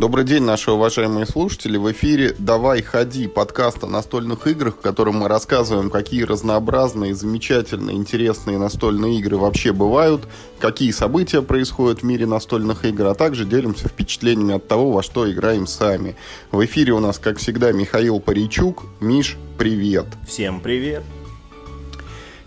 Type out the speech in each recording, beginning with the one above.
Добрый день, наши уважаемые слушатели. В эфире «Давай, ходи» подкаст о настольных играх, в котором мы рассказываем, какие разнообразные, замечательные, интересные настольные игры вообще бывают, какие события происходят в мире настольных игр, а также делимся впечатлениями от того, во что играем сами. В эфире у нас, как всегда, Михаил Паричук. Миш, привет! Всем привет!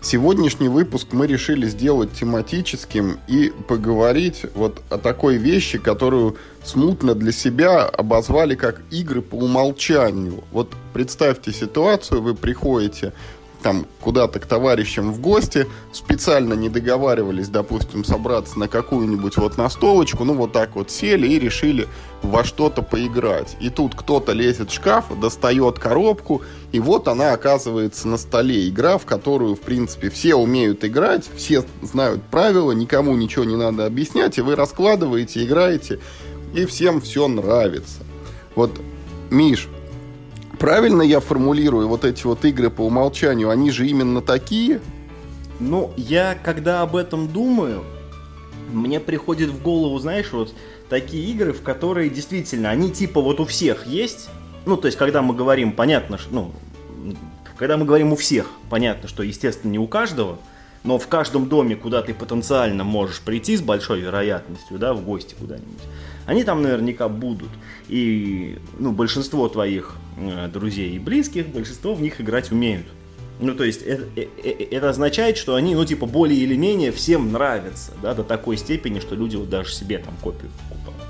Сегодняшний выпуск мы решили сделать тематическим и поговорить вот о такой вещи, которую смутно для себя обозвали как игры по умолчанию. Вот представьте ситуацию, вы приходите там куда-то к товарищам в гости, специально не договаривались, допустим, собраться на какую-нибудь вот настолочку, ну вот так вот сели и решили во что-то поиграть. И тут кто-то лезет в шкаф, достает коробку, и вот она оказывается на столе. Игра, в которую, в принципе, все умеют играть, все знают правила, никому ничего не надо объяснять, и вы раскладываете, играете, и всем все нравится. Вот, Миш, Правильно я формулирую вот эти вот игры по умолчанию? Они же именно такие? Ну, я когда об этом думаю, мне приходит в голову, знаешь, вот такие игры, в которые действительно, они типа вот у всех есть. Ну, то есть, когда мы говорим, понятно, что, ну, когда мы говорим у всех, понятно, что, естественно, не у каждого, но в каждом доме, куда ты потенциально можешь прийти с большой вероятностью, да, в гости куда-нибудь, они там наверняка будут. И, ну, большинство твоих э, друзей и близких, большинство в них играть умеют. Ну, то есть, это, это, э, это означает, что они, ну, типа, более или менее всем нравятся, да, до такой степени, что люди вот даже себе там копию покупают.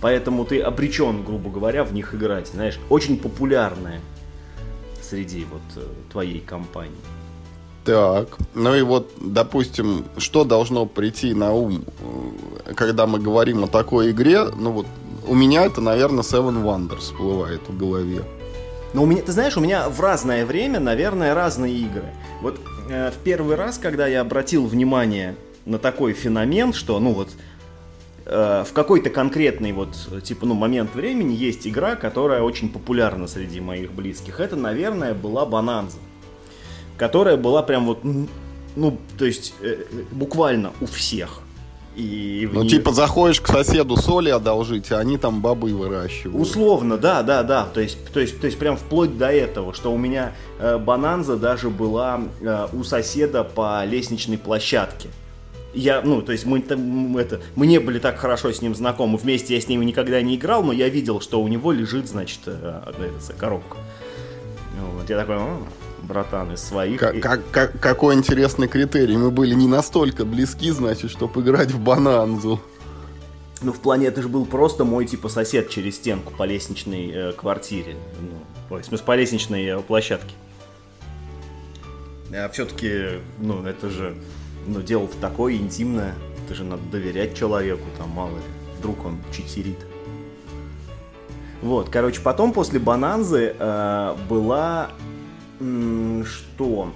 Поэтому ты обречен, грубо говоря, в них играть, знаешь, очень популярная среди вот э, твоей компании. Так, ну и вот, допустим, что должно прийти на ум, э, когда мы говорим о такой игре? Ну вот, у меня это, наверное, Seven Wonders всплывает в голове. Но у меня, ты знаешь, у меня в разное время, наверное, разные игры. Вот э, в первый раз, когда я обратил внимание на такой феномен, что, ну вот, э, в какой-то конкретный вот, типа, ну, момент времени есть игра, которая очень популярна среди моих близких. Это, наверное, была Бананза которая была прям вот, ну, то есть э, буквально у всех. И ну, нее... типа, заходишь к соседу соли одолжить, а они там бобы выращивают. Условно, да, да, да. То есть, то есть, то есть прям вплоть до этого, что у меня э, бананза даже была э, у соседа по лестничной площадке. Я, ну, то есть мы, там, это, мы не были так хорошо с ним знакомы. Вместе я с ним никогда не играл, но я видел, что у него лежит, значит, э, эта коробка. Вот, я такой, братан, из своих. Как, как, как, какой интересный критерий. Мы были не настолько близки, значит, чтобы играть в бананзу. Ну, в плане, это же был просто мой, типа, сосед через стенку по лестничной э, квартире. Ну, ой, в смысле, по лестничной э, площадке. А все-таки, ну, это же, ну, дело такое интимное. Это же надо доверять человеку, там, мало ли. Вдруг он читерит. Вот, короче, потом после Бананзы э, была что?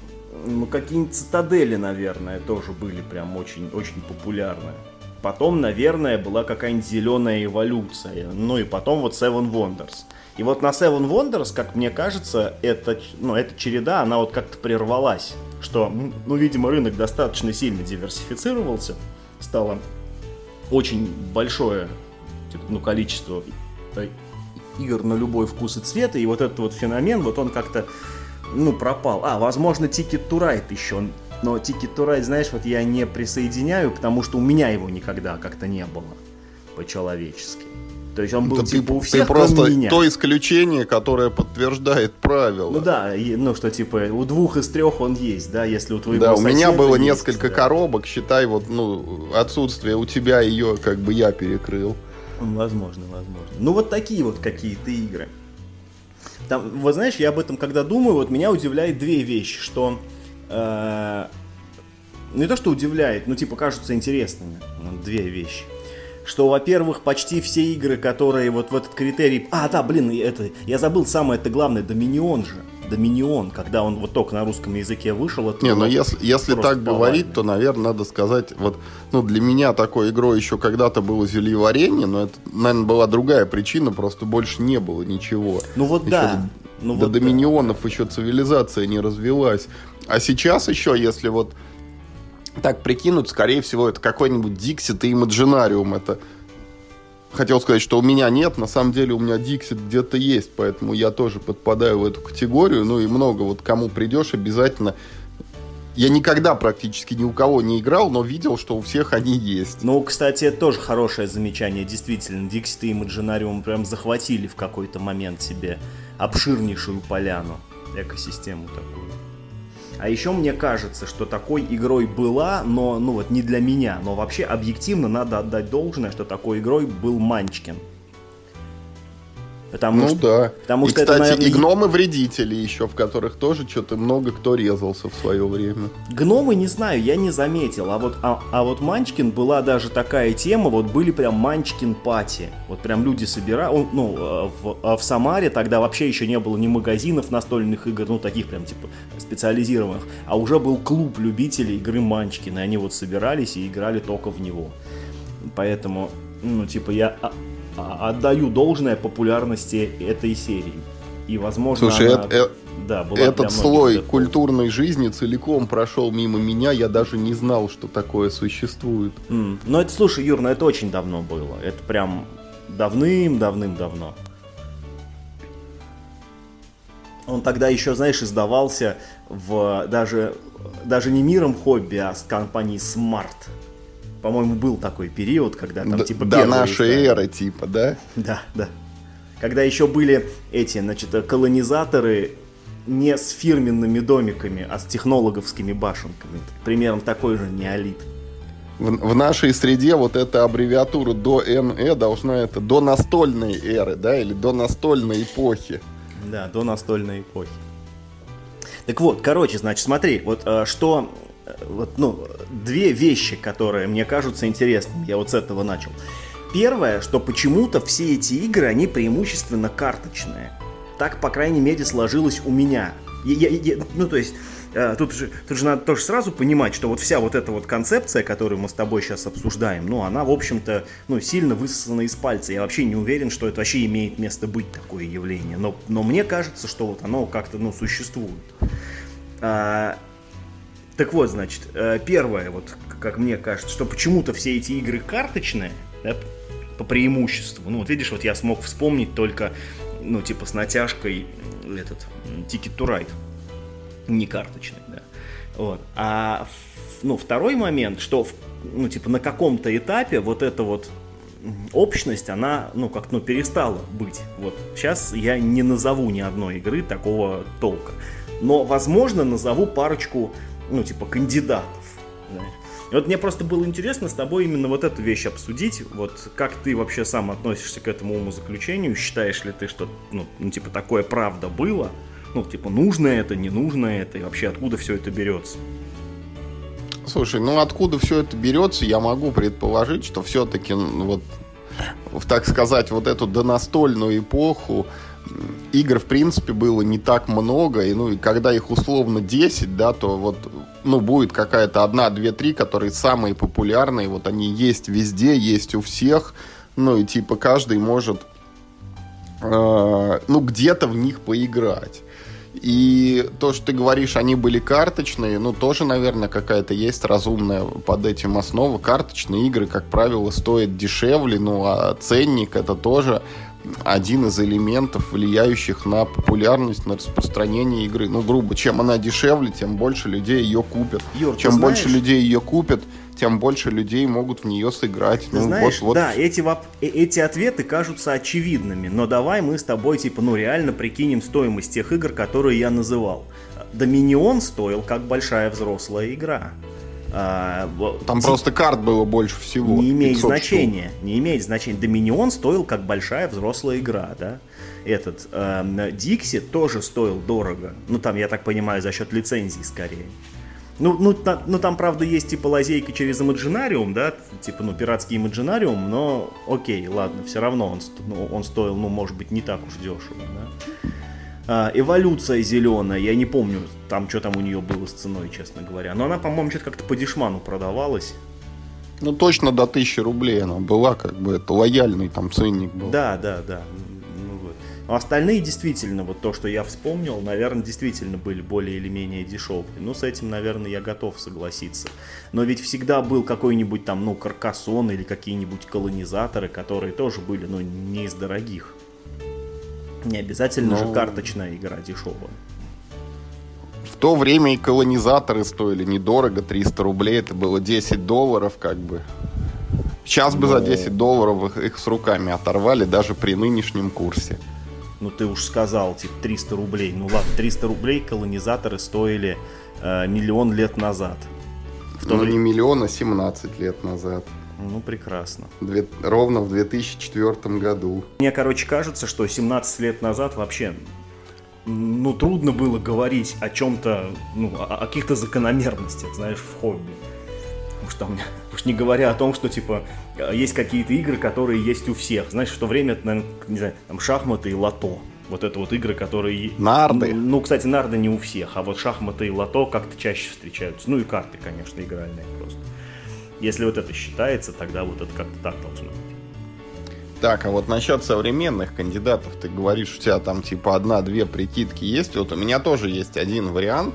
Ну, какие-нибудь цитадели, наверное, тоже были прям очень, очень популярны. Потом, наверное, была какая-нибудь зеленая эволюция. Ну и потом вот Seven Wonders. И вот на Seven Wonders, как мне кажется, эта, ну, эта череда, она вот как-то прервалась. Что, ну, видимо, рынок достаточно сильно диверсифицировался. Стало очень большое типа, ну, количество игр на любой вкус и цвет. И вот этот вот феномен, вот он как-то ну, пропал. А, возможно, Ticket to Ride еще. Но Ticket to Ride, знаешь, вот я не присоединяю, потому что у меня его никогда как-то не было по-человечески. То есть он был да типа ты, у всех, ты просто меня. то исключение, которое подтверждает правило. Ну да, и, ну что типа у двух из трех он есть, да, если у твоего Да, у меня было есть, несколько да. коробок, считай, вот, ну, отсутствие у тебя ее как бы я перекрыл. Возможно, возможно. Ну вот такие вот какие-то игры. Там, вот знаешь, я об этом когда думаю, вот меня удивляет две вещи, что э, не то, что удивляет, но типа кажутся интересными. Две вещи. Что, во-первых, почти все игры, которые вот в этот критерий... А, да, блин, это, я забыл самое это главное, Доминион же. Доминион, когда он вот только на русском языке вышел. Это Не, ну если, если так повально. говорить, то, наверное, надо сказать, вот, ну, для меня такой игрой еще когда-то было зелье варенье, но это, наверное, была другая причина, просто больше не было ничего. Ну вот еще да. До, ну, до вот доминионов да. еще цивилизация не развелась. А сейчас еще, если вот так прикинуть, скорее всего, это какой-нибудь Dixit и Imaginarium. Это хотел сказать, что у меня нет, на самом деле у меня Dixit где-то есть, поэтому я тоже подпадаю в эту категорию, ну и много, вот кому придешь, обязательно я никогда практически ни у кого не играл, но видел, что у всех они есть. Ну, кстати, это тоже хорошее замечание. Действительно, Dixit и Imaginarium прям захватили в какой-то момент себе обширнейшую поляну, экосистему такую. А еще мне кажется, что такой игрой была, но ну вот не для меня, но вообще объективно надо отдать должное, что такой игрой был Манчкин. Потому ну что, да. Потому и, что кстати, это, наверное... и гномы-вредители еще, в которых тоже что-то много кто резался в свое время. Гномы, не знаю, я не заметил. А вот, а, а вот Манчкин была даже такая тема, вот были прям Манчкин пати. Вот прям люди собирали, ну, э, в, а в Самаре тогда вообще еще не было ни магазинов настольных игр, ну, таких прям, типа, специализированных, а уже был клуб любителей игры Манчкин, и они вот собирались и играли только в него. Поэтому, ну, типа, я а, отдаю должное популярности этой серии. И, возможно, Слушай, она, это, да, была этот слой такой. культурной жизни целиком прошел мимо меня, я даже не знал, что такое существует. Mm. Ну, это, слушай, Юр, ну это очень давно было. Это прям давным-давным-давно. Он тогда еще, знаешь, издавался в даже, даже не миром хобби, а с компанией Smart. По-моему, был такой период, когда там Д- типа... До нашей истории. эры, типа, да? Да, да. Когда еще были эти, значит, колонизаторы не с фирменными домиками, а с технологовскими башенками. Примерно такой же неолит. В, в нашей среде вот эта аббревиатура до НЭ должна это до настольной эры, да, или до настольной эпохи. Да, до настольной эпохи. Так вот, короче, значит, смотри, вот э, что вот, ну, две вещи, которые мне кажутся интересными. Я вот с этого начал. Первое, что почему-то все эти игры, они преимущественно карточные. Так, по крайней мере, сложилось у меня. Я, я, я, ну, то есть, э, тут, же, тут же надо тоже сразу понимать, что вот вся вот эта вот концепция, которую мы с тобой сейчас обсуждаем, ну, она, в общем-то, ну, сильно высосана из пальца. Я вообще не уверен, что это вообще имеет место быть такое явление. Но, но мне кажется, что вот оно как-то, ну, существует. Так вот, значит, э, первое, вот как мне кажется, что почему-то все эти игры карточные, да, по преимуществу. Ну вот видишь, вот я смог вспомнить только, ну типа с натяжкой этот Ticket to Ride, не карточный, да. Вот. А ну второй момент, что ну типа на каком-то этапе вот эта вот общность, она, ну, как ну, перестала быть. Вот сейчас я не назову ни одной игры такого толка. Но, возможно, назову парочку ну, типа, кандидатов. И вот мне просто было интересно с тобой именно вот эту вещь обсудить. Вот как ты вообще сам относишься к этому умозаключению? Считаешь ли ты, что, ну, ну типа, такое правда было? Ну, типа, нужно это, не нужно это? И вообще, откуда все это берется? Слушай, ну откуда все это берется, я могу предположить, что все-таки ну, вот, так сказать, вот эту донастольную эпоху игр, в принципе, было не так много, и, ну, и когда их условно 10, да, то вот, ну, будет какая-то одна, две, три, которые самые популярные, вот они есть везде, есть у всех, ну, и типа каждый может, э, ну, где-то в них поиграть. И то, что ты говоришь, они были карточные, ну, тоже, наверное, какая-то есть разумная под этим основа. Карточные игры, как правило, стоят дешевле, ну, а ценник это тоже один из элементов, влияющих на популярность, на распространение игры. Ну, грубо, чем она дешевле, тем больше людей ее купят. Юр, чем больше людей ее купят, тем больше людей могут в нее сыграть. Ты ну, знаешь, вот, вот. да, эти, воп... Э, эти ответы кажутся очевидными, но давай мы с тобой, типа, ну, реально прикинем стоимость тех игр, которые я называл. Доминион стоил как большая взрослая игра. А, Там просто карт было больше всего. Не имеет значения. Штук. Не имеет значения. Доминион стоил как большая взрослая игра, да? Этот э, Дикси тоже стоил дорого. Ну, там, я так понимаю, за счет лицензии скорее. Ну, ну, та, ну, там, правда, есть типа лазейка через Imaginarium, да, типа, ну, пиратский Imaginarium, но окей, ладно, все равно он, ну, он стоил, ну, может быть, не так уж дешево, да. А, эволюция зеленая, я не помню, там что там у нее было с ценой, честно говоря. Но она, по-моему, что-то как-то по дешману продавалась. Ну, точно до 1000 рублей она была, как бы, это лояльный там ценник был. Да, да, да. Ну, вот. Но остальные действительно, вот то, что я вспомнил, наверное, действительно были более или менее дешевые. Ну, с этим, наверное, я готов согласиться. Но ведь всегда был какой-нибудь там, ну, каркасон или какие-нибудь колонизаторы, которые тоже были, ну, не из дорогих. Не обязательно Но... же карточная игра дешевая. В то время и колонизаторы стоили недорого, 300 рублей, это было 10 долларов, как бы. Сейчас бы Но... за 10 долларов их, их с руками оторвали, даже при нынешнем курсе. Ну ты уж сказал, типа 300 рублей. Ну ладно, 300 рублей колонизаторы стоили э, миллион лет назад. В то ну время... не миллион, а 17 лет назад. Ну, прекрасно. Две... Ровно в 2004 году. Мне, короче, кажется, что 17 лет назад вообще ну, трудно было говорить о чем-то, ну, о, о каких-то закономерностях, знаешь, в хобби. Потому что, там, уж не говоря о том, что, типа, есть какие-то игры, которые есть у всех. Знаешь, в то время наверное, не знаю, там, шахматы и лото. Вот это вот игры, которые... Нарды. Ну, ну, кстати, нарды не у всех, а вот шахматы и лото как-то чаще встречаются. Ну и карты, конечно, игральные просто. Если вот это считается, тогда вот это как-то так должно быть. Так, а вот насчет современных кандидатов, ты говоришь, у тебя там типа одна-две прикидки есть. Вот у меня тоже есть один вариант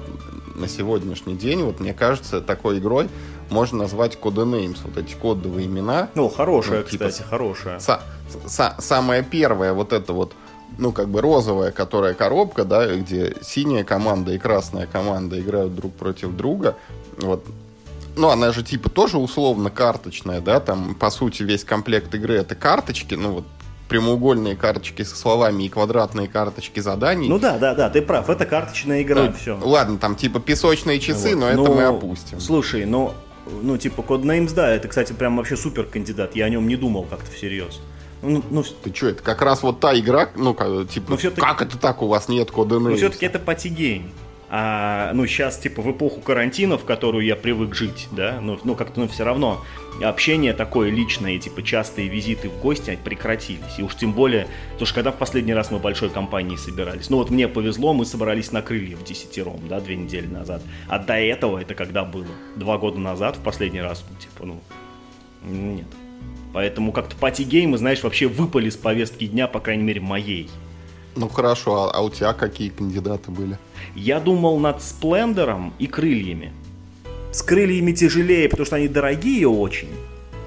на сегодняшний день. Вот мне кажется, такой игрой можно назвать Codenames, вот эти кодовые имена. Ну, хорошая, ну, типа, кстати, хорошая. Са- са- самая первая вот это вот ну, как бы розовая, которая коробка, да, где синяя команда и красная команда играют друг против друга. Вот ну, она же типа тоже условно карточная, да, там, по сути, весь комплект игры это карточки, ну, вот, прямоугольные карточки со словами и квадратные карточки заданий. Ну да, да, да, ты прав, это карточная игра, ну, все. Ладно, там типа песочные часы, вот. но ну, это мы опустим. Слушай, ну, ну типа Codenames, да, это, кстати, прям вообще супер кандидат, я о нем не думал как-то всерьез. Ну, ну, ты что, это как раз вот та игра, ну, типа, ну, как это так, у вас нет кода Ну, все-таки это патигейм. А, ну, сейчас, типа, в эпоху карантина, в которую я привык жить, да, ну, ну как-то, ну, все равно общение такое личное, типа, частые визиты в гости прекратились. И уж тем более, то что когда в последний раз мы большой компанией собирались. Ну, вот мне повезло, мы собрались на крылья в десятером, да, две недели назад. А до этого это когда было? Два года назад в последний раз, ну, типа, ну, нет. Поэтому как-то пати-геймы, знаешь, вообще выпали с повестки дня, по крайней мере, моей. Ну хорошо, а, а у тебя какие кандидаты были? Я думал над Сплендером и крыльями. С крыльями тяжелее, потому что они дорогие очень.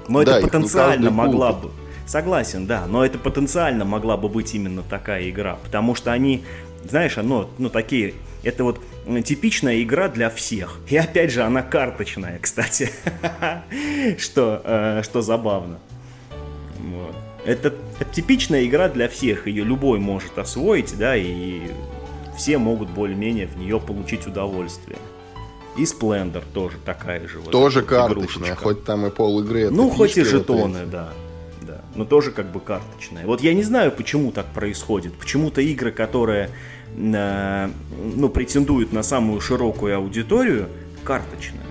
Но да, это потенциально могла бы. Согласен, да, но это потенциально могла бы быть именно такая игра, потому что они, знаешь, оно, ну такие, это вот типичная игра для всех. И опять же, она карточная, кстати, что, э, что забавно. Вот. Это, это типичная игра для всех, ее любой может освоить, да, и все могут более-менее в нее получить удовольствие. И Splendor тоже такая же. Вот тоже карточная, игрушечка. хоть там и пол игры. Ну, хоть и жетоны, вот да. да. Но тоже как бы карточная. Вот я не знаю, почему так происходит. Почему-то игры, которые э, ну, претендуют на самую широкую аудиторию, карточные.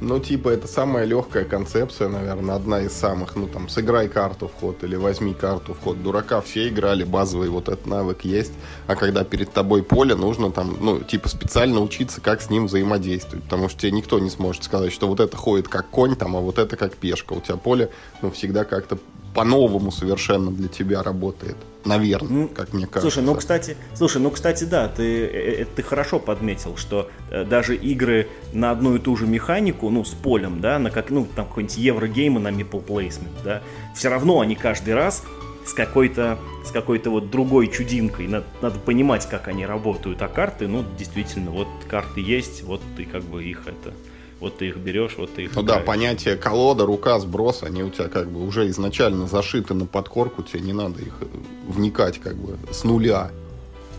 Ну, типа, это самая легкая концепция, наверное, одна из самых. Ну, там, сыграй карту в ход или возьми карту в ход. Дурака все играли, базовый вот этот навык есть. А когда перед тобой поле, нужно там, ну, типа, специально учиться, как с ним взаимодействовать. Потому что тебе никто не сможет сказать, что вот это ходит как конь, там, а вот это как пешка. У тебя поле, ну, всегда как-то по-новому совершенно для тебя работает. Наверное, ну, как мне кажется. Слушай, ну кстати, слушай, ну кстати, да, ты, э, э, ты хорошо подметил, что э, даже игры на одну и ту же механику, ну, с полем, да, на как, ну, там какой-нибудь еврогеймы на Meeple Placement, да, все равно они каждый раз с какой-то с какой-то вот другой чудинкой. Надо, надо понимать, как они работают. А карты, ну, действительно, вот карты есть, вот ты как бы их это вот ты их берешь, вот ты их Ну играешь. да, понятие колода, рука, сброс, они у тебя как бы уже изначально зашиты на подкорку, тебе не надо их э, вникать как бы с нуля.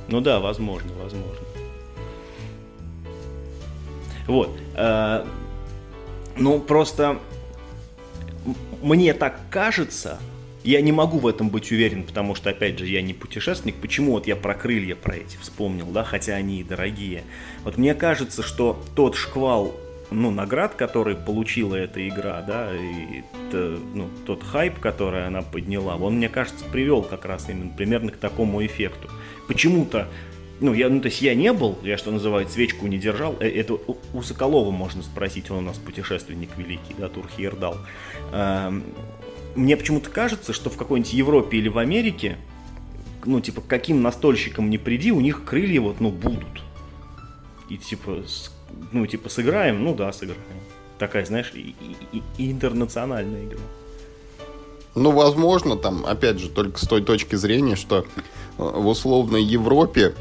Ну да, возможно, возможно. Вот. Э, ну, просто мне так кажется, я не могу в этом быть уверен, потому что, опять же, я не путешественник. Почему вот я про крылья про эти вспомнил, да, хотя они и дорогие. Вот мне кажется, что тот шквал ну, наград, который получила эта игра, да, и это, ну, тот хайп, который она подняла, он, мне кажется, привел как раз именно примерно к такому эффекту. Почему-то, ну, я, ну, то есть я не был, я, что называется, свечку не держал, э, это у, Соколова можно спросить, он у нас путешественник великий, да, Турхиердал. Эм, мне почему-то кажется, что в какой-нибудь Европе или в Америке ну, типа, каким настольщикам не приди, у них крылья вот, ну, будут. И, типа, ну, типа, сыграем, ну да, сыграем. Такая, знаешь, и, и, и интернациональная игра. Ну, возможно, там, опять же, только с той точки зрения, что э, в условной Европе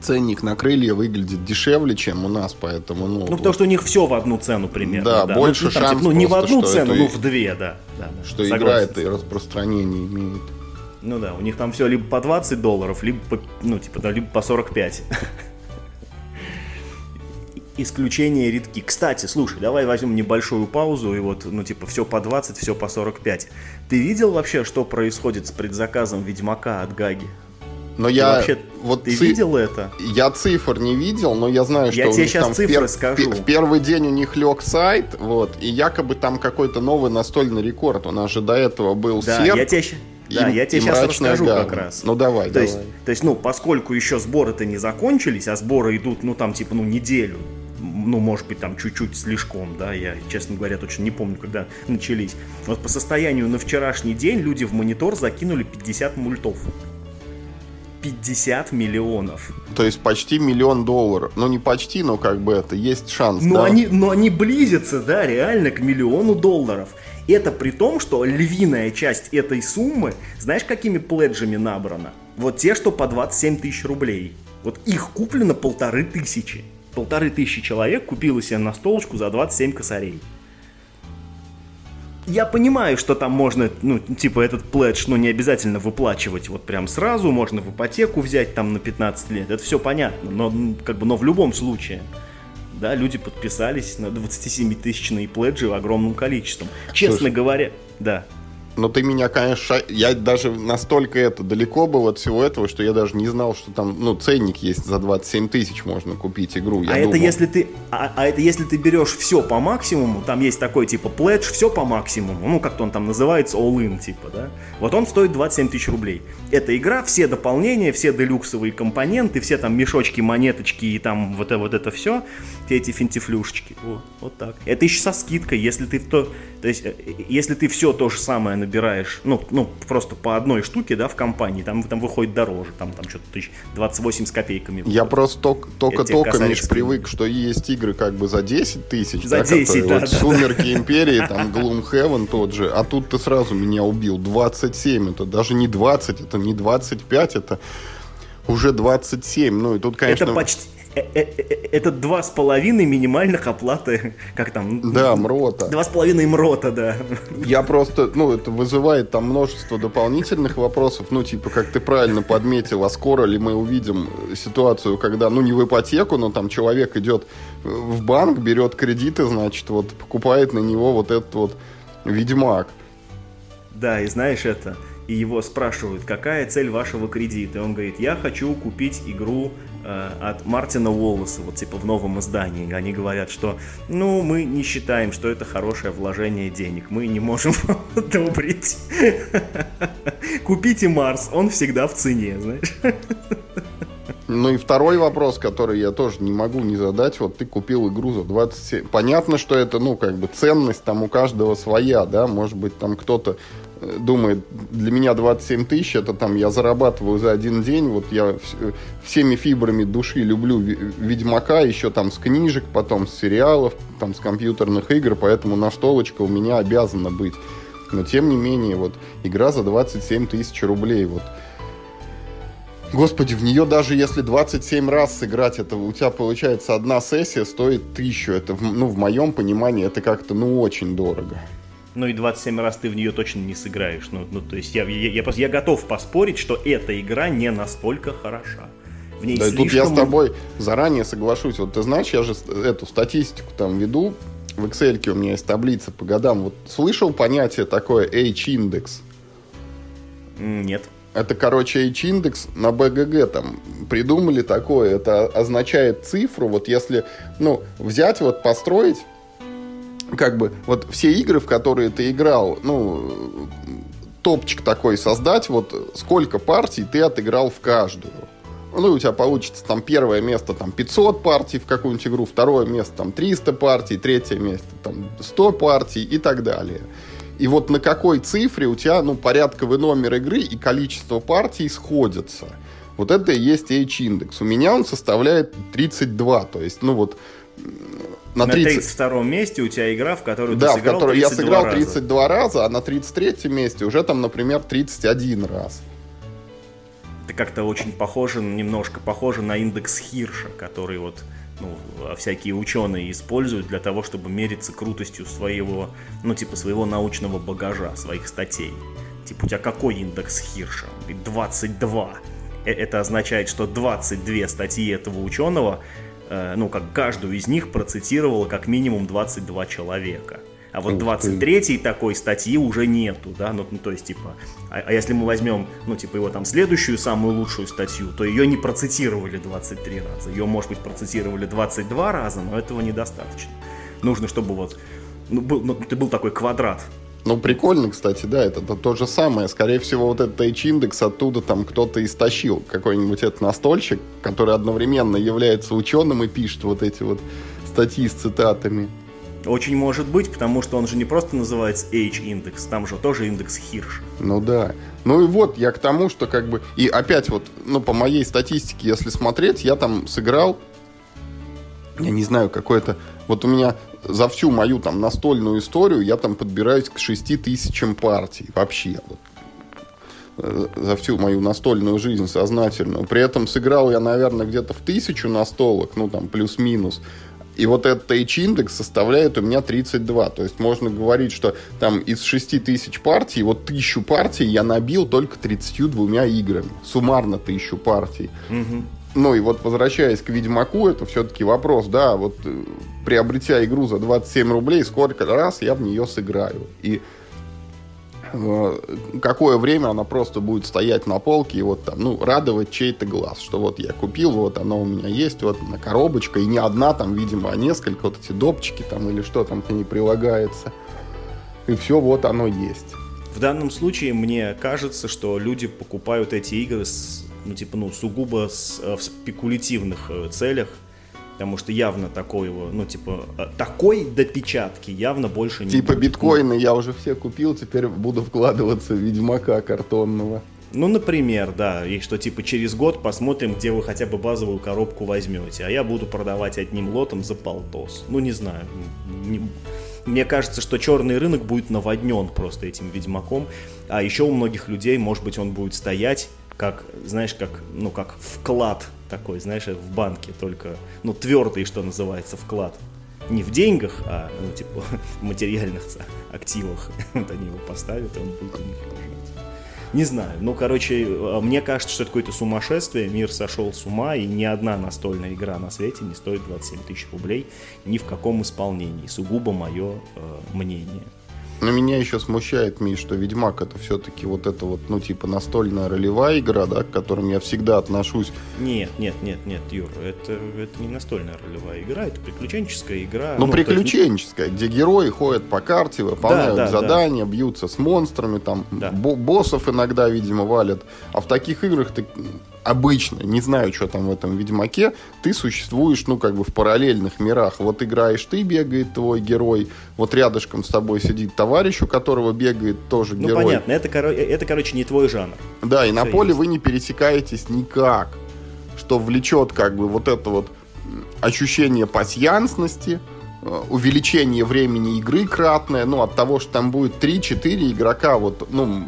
ценник на крылья выглядит дешевле, чем у нас, поэтому, ну... Ну, потому что у них все в одну цену примерно. Да, да. больше ну, там, шанс типа, Ну, не в одну цену, ну, в две, да. да, да что согласен. игра это и распространение имеет. Ну да, у них там все либо по 20 долларов, либо по, ну, типа, да, либо по 45. Исключения редки. Кстати, слушай, давай возьмем небольшую паузу и вот, ну, типа, все по 20, все по 45. Ты видел вообще, что происходит с предзаказом Ведьмака от Гаги? Но ты я вообще, вот ты ци... видел это? Я цифр не видел, но я знаю, что я тебе сейчас там цифры в, пер... скажу. в первый день у них лег сайт, вот, и якобы там какой-то новый настольный рекорд. У нас же до этого был да, серп. Я тебе... Да, и, я тебе сейчас расскажу гамма. как раз. Ну давай, то давай. Есть, то есть, ну, поскольку еще сборы-то не закончились, а сборы идут, ну, там, типа, ну, неделю, ну, может быть, там чуть-чуть слишком, да, я, честно говоря, точно не помню, когда начались. Вот по состоянию на вчерашний день люди в монитор закинули 50 мультов. 50 миллионов. То есть почти миллион долларов. Ну, не почти, но как бы это, есть шанс, но да? Они, но они близятся, да, реально к миллиону долларов. Это при том, что львиная часть этой суммы, знаешь, какими пледжами набрана? Вот те, что по 27 тысяч рублей. Вот их куплено полторы тысячи. Полторы тысячи человек купило себе на столочку за 27 косарей я понимаю, что там можно, ну, типа, этот пледж, ну, не обязательно выплачивать вот прям сразу, можно в ипотеку взять там на 15 лет, это все понятно, но, как бы, но в любом случае, да, люди подписались на 27-тысячные пледжи огромным количеством. Честно Слушай, говоря, да. Но ты меня, конечно, я даже настолько это далеко был от всего этого, что я даже не знал, что там, ну, ценник есть за 27 тысяч можно купить игру. А думал... это если ты, а, а это если ты берешь все по максимуму, там есть такой типа пледж, все по максимуму, ну как-то он там называется all-in типа, да. Вот он стоит 27 тысяч рублей. Эта игра, все дополнения, все делюксовые компоненты, все там мешочки, монеточки и там вот, это вот это все, все эти финтифлюшечки. Вот, вот так. Это еще со скидкой, если ты то, то есть, э, если ты все то же самое набираешь, ну, ну, просто по одной штуке, да, в компании, там, там выходит дороже, там, там что-то тысяч 28 с копейками. Я просто только-только, Миш, привык, что есть игры как бы за 10 тысяч. За да, 10, которые, да, вот, да, Сумерки да. Империи, там, Gloomhaven тот же, а тут ты сразу меня убил. 27, это даже не 20, это не 25, это уже 27. Ну и тут, конечно... Это почти, это два с половиной минимальных оплаты, как там? Да, МРОТа. Два с половиной МРОТа, да. Я просто, ну, это вызывает там множество дополнительных вопросов, ну, типа, как ты правильно подметил, а скоро ли мы увидим ситуацию, когда, ну, не в ипотеку, но там человек идет в банк, берет кредиты, значит, вот, покупает на него вот этот вот Ведьмак. Да, и знаешь это, и его спрашивают, какая цель вашего кредита, и он говорит, я хочу купить игру Э, от Мартина Уоллеса, вот типа в новом издании. Они говорят, что ну мы не считаем, что это хорошее вложение денег, мы не можем одобрить. Купите Марс, он всегда в цене, знаешь. Ну и второй вопрос, который я тоже не могу не задать. Вот ты купил игру за 27. Понятно, что это, ну, как бы ценность там у каждого своя, да. Может быть, там кто-то думает, для меня 27 тысяч, это там я зарабатываю за один день, вот я всеми фибрами души люблю Ведьмака, еще там с книжек, потом с сериалов, там с компьютерных игр, поэтому настолочка у меня обязана быть. Но тем не менее, вот игра за 27 тысяч рублей, вот Господи, в нее даже если 27 раз сыграть, это у тебя получается одна сессия стоит тысячу. Это, ну, в моем понимании, это как-то, ну, очень дорого ну и 27 раз ты в нее точно не сыграешь. Ну, ну то есть я, я, я, я готов поспорить, что эта игра не настолько хороша. В ней да, слишком... тут я с тобой заранее соглашусь. Вот ты знаешь, я же эту статистику там веду. В Excel у меня есть таблица по годам. Вот слышал понятие такое H-индекс? Нет. Это, короче, H-индекс на БГГ там придумали такое. Это означает цифру. Вот если, ну, взять, вот построить как бы вот все игры, в которые ты играл, ну, топчик такой создать, вот сколько партий ты отыграл в каждую. Ну, у тебя получится там первое место там 500 партий в какую-нибудь игру, второе место там 300 партий, третье место там 100 партий и так далее. и вот на какой цифре у тебя, ну, порядковый номер игры и количество партий сходятся. Вот это и есть H-индекс. У меня он составляет 32, то есть, ну вот... На, на 32 месте у тебя игра, в которую да, ты сыграл в которую я сыграл 32 раза. раза, а на 33 месте уже там, например, 31 раз. Это как-то очень похоже, немножко похоже на индекс Хирша, который вот ну, всякие ученые используют для того, чтобы мериться крутостью своего, ну, типа, своего научного багажа, своих статей. Типа, у тебя какой индекс Хирша? 22. Э, это означает, что 22 статьи этого ученого ну, как каждую из них процитировало как минимум 22 человека. А вот 23-й такой статьи уже нету, да, ну, ну то есть, типа, а, а если мы возьмем, ну, типа, его там следующую, самую лучшую статью, то ее не процитировали 23 раза. Ее, может быть, процитировали 22 раза, но этого недостаточно. Нужно, чтобы вот, ну, был, ну ты был такой квадрат ну, прикольно, кстати, да, это, это то же самое. Скорее всего, вот этот H-индекс оттуда там кто-то истощил. Какой-нибудь этот настольщик, который одновременно является ученым и пишет вот эти вот статьи с цитатами. Очень может быть, потому что он же не просто называется H-индекс, там же тоже индекс Хирш. Ну да. Ну и вот, я к тому, что как бы... И опять вот, ну по моей статистике, если смотреть, я там сыграл, я не знаю, какое-то... Вот у меня за всю мою там настольную историю я там подбираюсь к 6 тысячам партий вообще. Вот э, за всю мою настольную жизнь сознательную. При этом сыграл я, наверное, где-то в тысячу настолок, ну там плюс-минус. И вот этот H-индекс составляет у меня 32. То есть можно говорить, что там из 6 тысяч партий, вот тысячу партий я набил только 32 играми. Суммарно тысячу партий. Угу. Ну и вот возвращаясь к Ведьмаку, это все-таки вопрос, да, вот э, приобретя игру за 27 рублей, сколько раз я в нее сыграю. И э, какое время она просто будет стоять на полке и вот там, ну, радовать чей-то глаз, что вот я купил, вот оно у меня есть, вот на коробочка, и не одна там, видимо, а несколько, вот эти допчики там или что там к ней прилагается. И все, вот оно есть. В данном случае мне кажется, что люди покупают эти игры с ну, типа, ну, сугубо с, э, в спекулятивных э, целях, потому что явно такой его, ну, типа, э, такой допечатки явно больше не Типа будет. биткоины я уже все купил, теперь буду вкладываться в Ведьмака картонного. Ну, например, да, и что типа через год посмотрим, где вы хотя бы базовую коробку возьмете, а я буду продавать одним лотом за полтос. Ну, не знаю. Не... Мне кажется, что черный рынок будет наводнен просто этим ведьмаком, а еще у многих людей, может быть, он будет стоять как, знаешь, как, ну, как вклад такой, знаешь, в банке, только, ну, твердый, что называется, вклад. Не в деньгах, а, ну, типа, в материальных активах. Вот они его поставят, и он будет у них лежать. Не знаю. Ну, короче, а, мне кажется, что это какое-то сумасшествие. Мир сошел с ума, и ни одна настольная игра на свете не стоит 27 тысяч рублей ни в каком исполнении. Сугубо мое э, мнение. Но меня еще смущает, Миш, что Ведьмак это все-таки вот это вот, ну, типа настольная ролевая игра, да, к которым я всегда отношусь. Нет, нет, нет, нет, Юр, это, это не настольная ролевая игра, это приключенческая игра. Ну, ну приключенческая, есть... где герои ходят по карте, выполняют да, да, задания, да. бьются с монстрами, там да. боссов иногда, видимо, валят. А в таких играх ты обычно, не знаю, что там в этом Ведьмаке, ты существуешь, ну, как бы в параллельных мирах. Вот играешь ты, бегает твой герой, вот рядышком с тобой сидит товарищ, у которого бегает тоже ну, герой. Ну, понятно, это, это, короче, не твой жанр. Да, и Все на поле есть. вы не пересекаетесь никак, что влечет, как бы, вот это вот ощущение пассиансности, э, увеличение времени игры кратное, ну, от того, что там будет 3-4 игрока, вот, ну,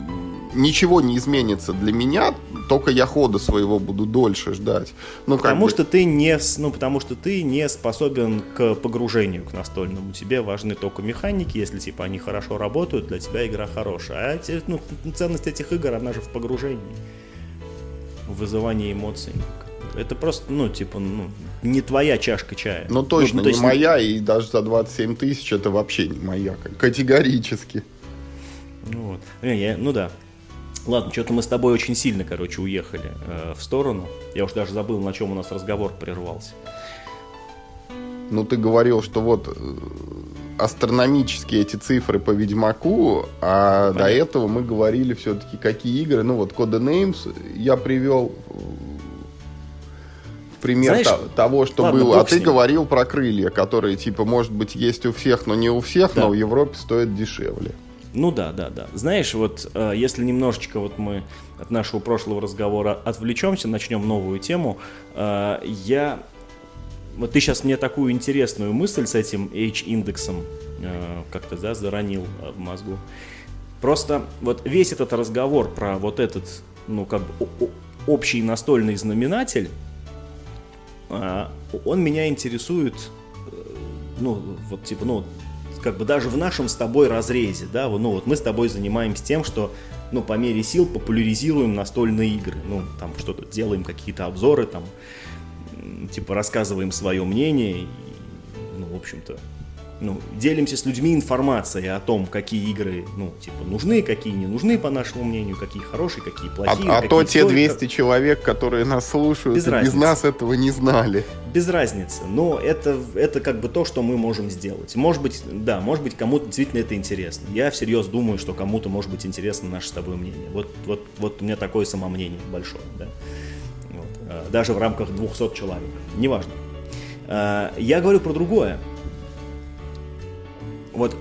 ничего не изменится для меня, только я хода своего буду дольше ждать. Ну, потому бы... что ты не, ну, потому что ты не способен к погружению к настольному. Тебе важны только механики, если типа они хорошо работают, для тебя игра хорошая. А ну, ценность этих игр, она же в погружении, в вызывании эмоций. Это просто, ну, типа, ну, не твоя чашка чая. Ну, точно, ну, то есть... не моя, и даже за 27 тысяч это вообще не моя, категорически. Ну, вот. Я, ну да, Ладно, что-то мы с тобой очень сильно, короче, уехали э, в сторону. Я уж даже забыл, на чем у нас разговор прервался. Ну, ты говорил, что вот э, астрономические эти цифры по Ведьмаку, а Понятно. до этого мы говорили все-таки, какие игры. Ну, вот Codenames я привел в пример Знаешь, то, того, что ладно, было. А ты говорил про крылья, которые, типа, может быть, есть у всех, но не у всех, да. но в Европе стоят дешевле. Ну да, да, да. Знаешь, вот э, если немножечко вот мы от нашего прошлого разговора отвлечемся, начнем новую тему, э, я... Вот ты сейчас мне такую интересную мысль с этим H-индексом э, как-то, да, заронил э, в мозгу. Просто вот весь этот разговор про вот этот, ну, как бы общий настольный знаменатель, э, он меня интересует, э, ну, вот типа, ну, как бы даже в нашем с тобой разрезе, да, ну вот мы с тобой занимаемся тем, что ну, по мере сил популяризируем настольные игры, ну, там что-то делаем, какие-то обзоры, там, типа рассказываем свое мнение, и, ну, в общем-то, ну, делимся с людьми информацией о том, какие игры, ну, типа, нужны, какие не нужны, по нашему мнению, какие хорошие, какие плохие. А, а то те 200 как... человек, которые нас слушают, без, без нас этого не знали. Без разницы, но это, это как бы то, что мы можем сделать. Может быть, да, может быть, кому-то действительно это интересно. Я всерьез думаю, что кому-то может быть интересно наше с тобой мнение. Вот, вот, вот у меня такое самомнение большое, да. Вот. А, даже в рамках 200 человек. Неважно. А, я говорю про другое вот,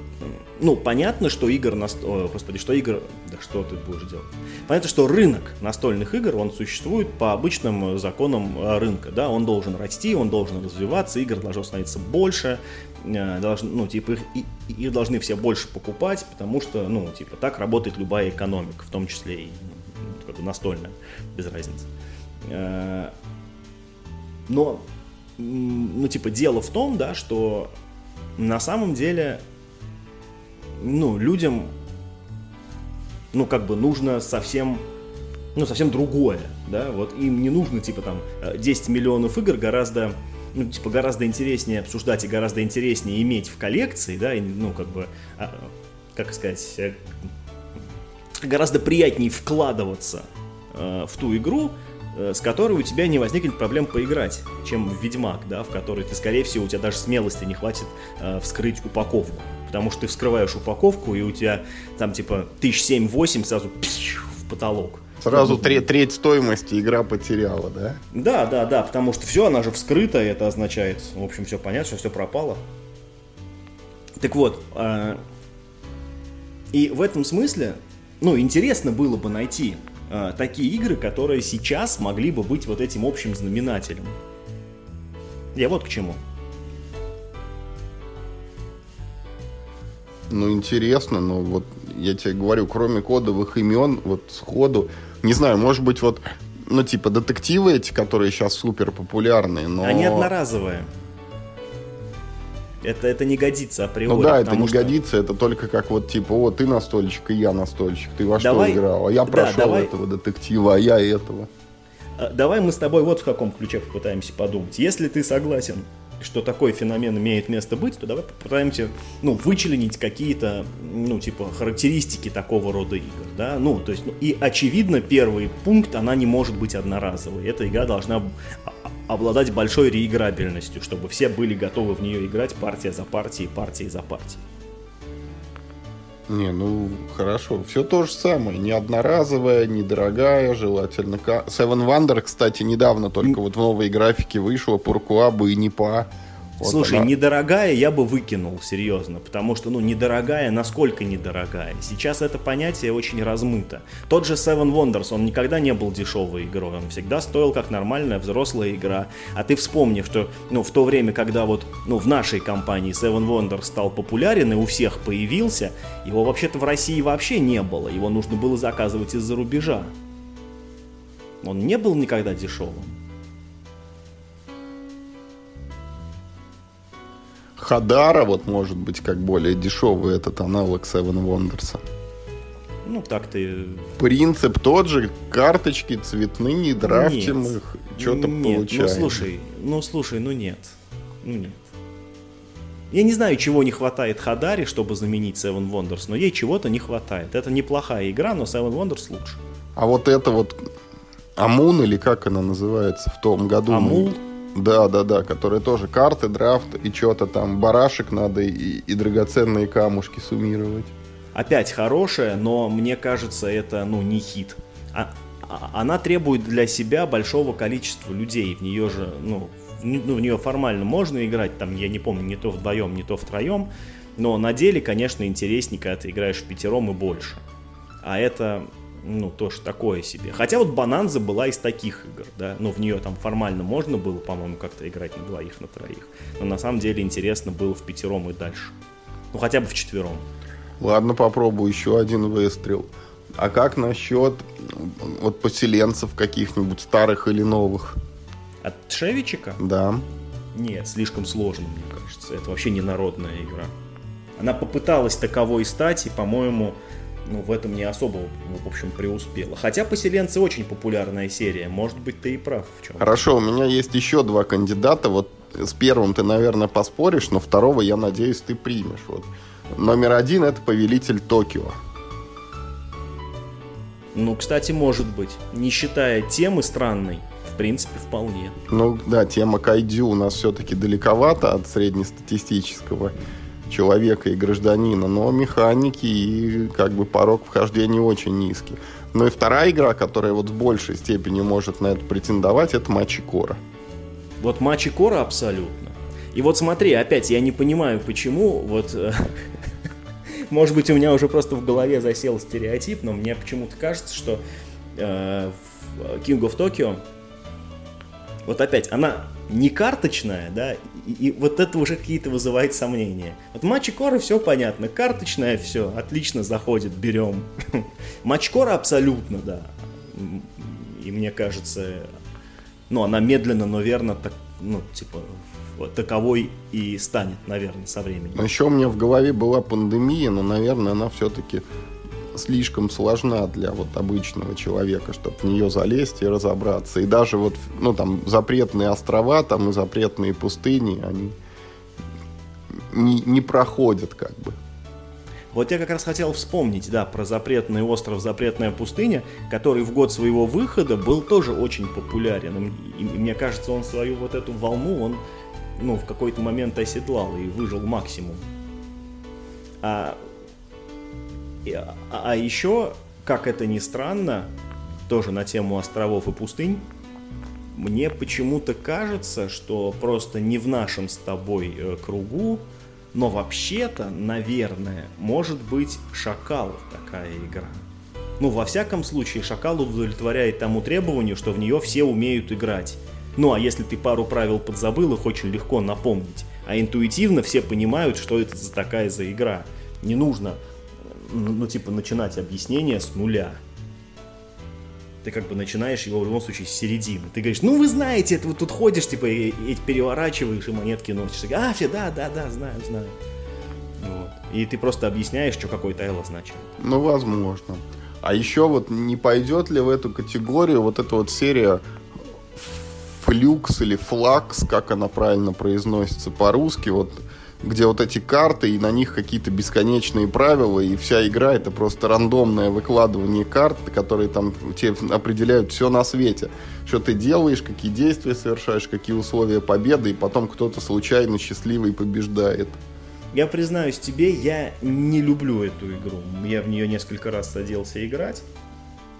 ну, понятно, что игр, наст... О, господи, что игр, да что ты будешь делать? Понятно, что рынок настольных игр, он существует по обычным законам э, рынка, да, он должен расти, он должен развиваться, игр должно становиться больше, э, должны, ну, типа, их, их должны все больше покупать, потому что, ну, типа, так работает любая экономика, в том числе и ну, как бы настольная, без разницы. Э, но, ну, типа, дело в том, да, что на самом деле ну, людям, ну, как бы нужно совсем, ну, совсем другое, да, вот им не нужно, типа, там, 10 миллионов игр гораздо, ну, типа, гораздо интереснее обсуждать и гораздо интереснее иметь в коллекции, да, и, ну, как бы, а, как сказать, э, гораздо приятнее вкладываться э, в ту игру, э, с которой у тебя не возникнет проблем поиграть, чем в Ведьмак, да, в который ты, скорее всего, у тебя даже смелости не хватит э, вскрыть упаковку потому что ты вскрываешь упаковку, и у тебя там типа тысяч семь-восемь сразу пш, в потолок. Сразу треть, треть стоимости игра потеряла, да? Да, да, да, потому что все, она же вскрыта, и это означает, в общем, все понятно, что все пропало. Так вот, э, и в этом смысле, ну, интересно было бы найти э, такие игры, которые сейчас могли бы быть вот этим общим знаменателем. Я вот к чему. Ну, интересно, но вот я тебе говорю, кроме кодовых имен, вот сходу, не знаю, может быть, вот, ну, типа, детективы эти, которые сейчас супер популярные, но... Они одноразовые. Это, это не годится априори. Ну да, это не что... годится, это только как вот типа, о, ты настольщик, и я настольщик. Ты во давай... что играл? А я прошел да, давай... этого детектива, а я этого. А, давай мы с тобой вот в каком ключе попытаемся подумать. Если ты согласен что такой феномен имеет место быть, то давай попытаемся, ну, вычленить какие-то, ну, типа, характеристики такого рода игр, да, ну, то есть, ну, и очевидно, первый пункт, она не может быть одноразовой, эта игра должна обладать большой реиграбельностью, чтобы все были готовы в нее играть партия за партией, партией за партией. Не, ну хорошо, все то же самое, не одноразовая, недорогая, желательно. Seven Wonder, кстати, недавно только вот в новой графике вышла, Пуркуаба и Непа. Вот Слушай, она... недорогая я бы выкинул, серьезно, потому что, ну, недорогая, насколько недорогая? Сейчас это понятие очень размыто. Тот же Seven Wonders, он никогда не был дешевой игрой, он всегда стоил как нормальная взрослая игра. А ты вспомни, что, ну, в то время, когда вот, ну, в нашей компании Seven Wonders стал популярен и у всех появился, его вообще-то в России вообще не было, его нужно было заказывать из-за рубежа. Он не был никогда дешевым. Хадара, вот может быть, как более дешевый этот аналог Seven Wonders. Ну, так ты... Принцип тот же, карточки цветные, драфтим нет, их, что-то нет, получаем. Ну, слушай, ну, слушай, ну нет. Ну, нет. Я не знаю, чего не хватает Хадаре, чтобы заменить Seven Wonders, но ей чего-то не хватает. Это неплохая игра, но Seven Wonders лучше. А вот это вот Амун, или как она называется, в том году... Амул? Да, да, да, которые тоже карты, драфт и что-то там, барашек надо и, и драгоценные камушки суммировать. Опять хорошая, но мне кажется, это, ну, не хит. А, а, она требует для себя большого количества людей. В нее же, ну, ну, в нее формально можно играть, там, я не помню, не то вдвоем, не то втроем. Но на деле, конечно, интереснее, когда ты играешь в пятером и больше. А это, ну, тоже такое себе. Хотя вот Бананза была из таких игр, да, но в нее там формально можно было, по-моему, как-то играть на двоих, на троих. Но на самом деле интересно было в пятером и дальше. Ну, хотя бы в четвером. Ладно, попробую еще один выстрел. А как насчет вот поселенцев каких-нибудь старых или новых? От Шевичика? Да. Нет, слишком сложно, мне кажется. Это вообще не народная игра. Она попыталась таковой стать, и, по-моему, ну, в этом не особо, ну, в общем, преуспела. Хотя «Поселенцы» очень популярная серия. Может быть, ты и прав в чем. Хорошо, у меня есть еще два кандидата. Вот с первым ты, наверное, поспоришь, но второго, я надеюсь, ты примешь. Вот. Номер один — это «Повелитель Токио». Ну, кстати, может быть. Не считая темы странной, в принципе, вполне. Ну, да, тема кайдзю у нас все-таки далековато от среднестатистического человека и гражданина, но механики и как бы порог вхождения очень низкий. Ну и вторая игра, которая вот в большей степени может на это претендовать, это Мачи Кора. Вот Мачи Кора абсолютно. И вот смотри, опять я не понимаю, почему вот э, может быть, у меня уже просто в голове засел стереотип, но мне почему-то кажется, что э, King of Tokyo, вот опять, она не карточная, да, и, и вот это уже какие-то вызывает сомнения. Вот матч Кора все понятно, карточная все, отлично заходит, берем. матч Кора абсолютно, да. И мне кажется, ну, она медленно, но верно, так, ну, типа, таковой и станет, наверное, со временем. Еще у меня в голове была пандемия, но, наверное, она все-таки слишком сложна для вот обычного человека, чтобы в нее залезть и разобраться. И даже вот, ну, там, запретные острова, там, и запретные пустыни, они не, не проходят как бы. Вот я как раз хотел вспомнить, да, про запретный остров, запретная пустыня, который в год своего выхода был тоже очень популярен. И, и мне кажется, он свою вот эту волну, он ну, в какой-то момент оседлал и выжил максимум. А, а, а еще, как это ни странно, тоже на тему островов и пустынь, мне почему-то кажется, что просто не в нашем с тобой э, кругу, но вообще-то, наверное, может быть Шакалов такая игра. Ну, во всяком случае, Шакал удовлетворяет тому требованию, что в нее все умеют играть. Ну а если ты пару правил подзабыл, их очень легко напомнить. А интуитивно все понимают, что это за такая за игра. Не нужно, ну типа, начинать объяснение с нуля. Ты как бы начинаешь его в любом случае с середины. Ты говоришь, ну вы знаете, это вот тут ходишь, типа, и, и переворачиваешь и монетки носишь. А, все, да, да, да, знаю, знаю. Вот. И ты просто объясняешь, что какой тайл означает. Ну, возможно. А еще вот не пойдет ли в эту категорию вот эта вот серия флюкс или флакс, как она правильно произносится по-русски, вот где вот эти карты, и на них какие-то бесконечные правила, и вся игра это просто рандомное выкладывание карт, которые там тебе определяют все на свете. Что ты делаешь, какие действия совершаешь, какие условия победы, и потом кто-то случайно счастливый побеждает. Я признаюсь тебе, я не люблю эту игру. Я в нее несколько раз садился играть.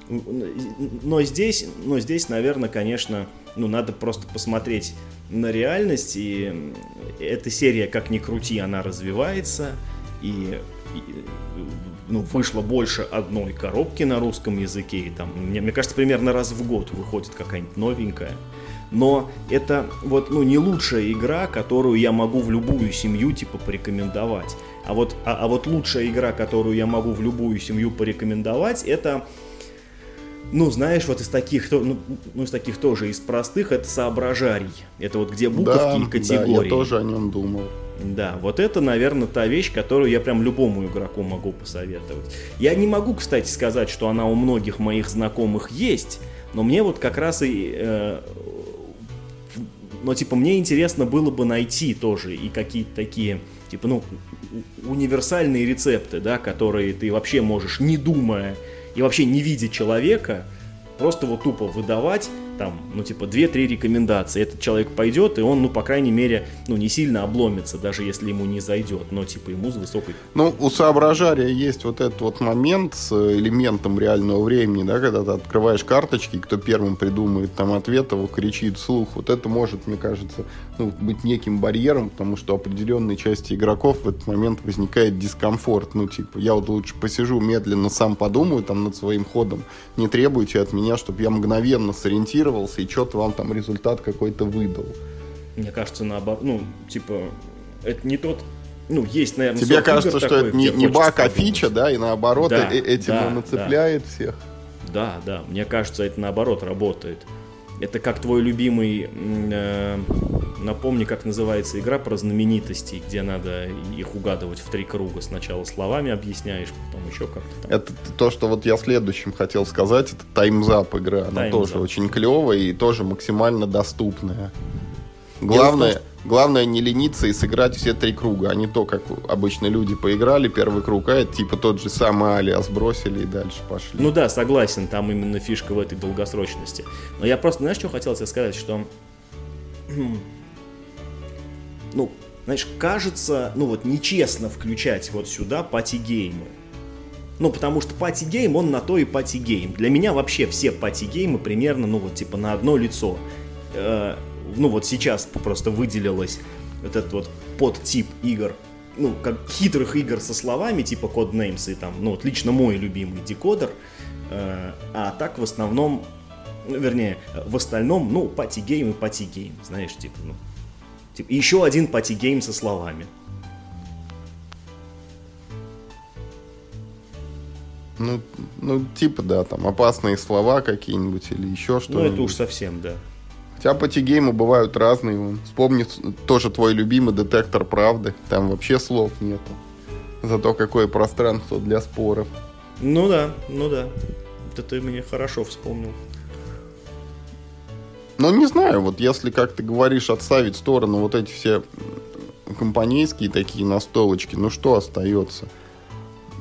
Но здесь, но здесь, наверное, конечно, ну, надо просто посмотреть на реальность, и эта серия, как ни крути, она развивается, и, и ну, вышло больше одной коробки на русском языке, и там, мне, мне кажется, примерно раз в год выходит какая-нибудь новенькая. Но это вот, ну, не лучшая игра, которую я могу в любую семью, типа, порекомендовать. А вот, а, а вот лучшая игра, которую я могу в любую семью порекомендовать, это ну, знаешь, вот из таких, ну, ну, из таких тоже, из простых, это соображарий. Это вот где буковки да, и категории. Да, я тоже о нем думал. Да, вот это, наверное, та вещь, которую я прям любому игроку могу посоветовать. Я не могу, кстати, сказать, что она у многих моих знакомых есть, но мне вот как раз и... Э, но, типа, мне интересно было бы найти тоже и какие-то такие, типа, ну, универсальные рецепты, да, которые ты вообще можешь, не думая, и вообще не видя человека, просто вот тупо выдавать там, ну, типа, 2-3 рекомендации. Этот человек пойдет, и он, ну, по крайней мере, ну, не сильно обломится, даже если ему не зайдет, но, типа, ему с высокой... Ну, у соображария есть вот этот вот момент с элементом реального времени, да, когда ты открываешь карточки, кто первым придумает там ответ, его кричит вслух. Вот это может, мне кажется, ну, быть неким барьером, потому что определенной части игроков в этот момент возникает дискомфорт. Ну, типа, я вот лучше посижу медленно, сам подумаю там над своим ходом, не требуйте от меня, чтобы я мгновенно сориентировался и что-то вам там результат какой-то выдал. Мне кажется, наоборот, ну, типа, это не тот ну, есть, наверное, Тебе кажется, что это не, не баг, а фича, да, и наоборот да, э, этим да, нацепляет да. всех? Да, да, мне кажется, это наоборот работает. Это как твой любимый, э, напомни, как называется игра про знаменитостей, где надо их угадывать в три круга. Сначала словами объясняешь, потом еще как-то там. Это то, что вот я следующим хотел сказать, это таймзап игра. Она Time тоже очень клевая и тоже максимально доступная. Главное, том, главное не лениться и сыграть все три круга, а не то, как обычно люди поиграли первый круг, а это типа тот же самый алиас бросили и дальше пошли. Ну да, согласен, там именно фишка в этой долгосрочности. Но я просто, знаешь, что хотел тебе сказать, что... ну, знаешь, кажется, ну вот нечестно включать вот сюда party game ы. Ну, потому что party game, он на то и party game. Для меня вообще все party game ы примерно, ну, вот, типа, на одно лицо. Ну вот сейчас просто выделилось вот этот вот подтип игр, ну, как хитрых игр со словами, типа Codenames и там, ну, вот лично мой любимый декодер, э, а так в основном, ну, вернее, в остальном, ну, party game и party game, знаешь, типа, ну, типа, еще один party game со словами. Ну, ну, типа, да, там опасные слова какие-нибудь или еще что-нибудь. Ну, это уж совсем, да. Хотя пати-геймы бывают разные. Вспомни тоже твой любимый детектор правды. Там вообще слов нету. Зато какое пространство для споров. Ну да, ну да. Это ты мне хорошо вспомнил. Ну, не знаю, вот если, как ты говоришь, отставить в сторону вот эти все компанейские такие настолочки, ну что остается?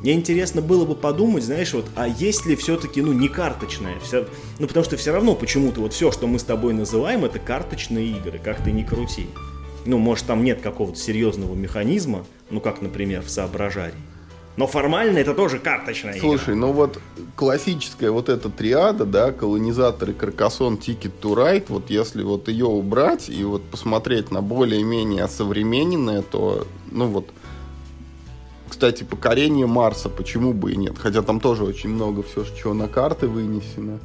Мне интересно было бы подумать, знаешь, вот, а есть ли все-таки, ну, не карточное? Все, ну, потому что все равно почему-то вот все, что мы с тобой называем, это карточные игры, как ты ни крути. Ну, может, там нет какого-то серьезного механизма, ну, как, например, в соображарии. Но формально это тоже карточная Слушай, игра. ну вот классическая вот эта триада, да, колонизаторы, каркасон, тикет, турайт, вот если вот ее убрать и вот посмотреть на более-менее осовремененное, то, ну вот, кстати, покорение Марса, почему бы и нет? Хотя там тоже очень много все, что на карты вынесено.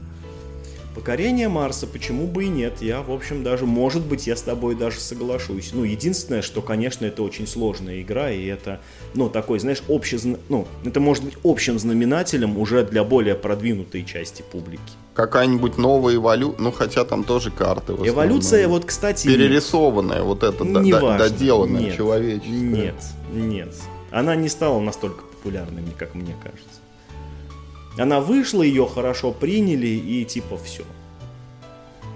Покорение Марса, почему бы и нет? Я, в общем, даже, может быть, я с тобой даже соглашусь. Ну, единственное, что, конечно, это очень сложная игра, и это, ну, такой, знаешь, общий, ну, это может быть общим знаменателем уже для более продвинутой части публики. Какая-нибудь новая эволюция, ну, хотя там тоже карты. Эволюция, вот, кстати... Перерисованная, вот эта, не до, доделанная, нет, человеческая. Нет, нет она не стала настолько популярной, как мне кажется. Она вышла, ее хорошо приняли и типа все.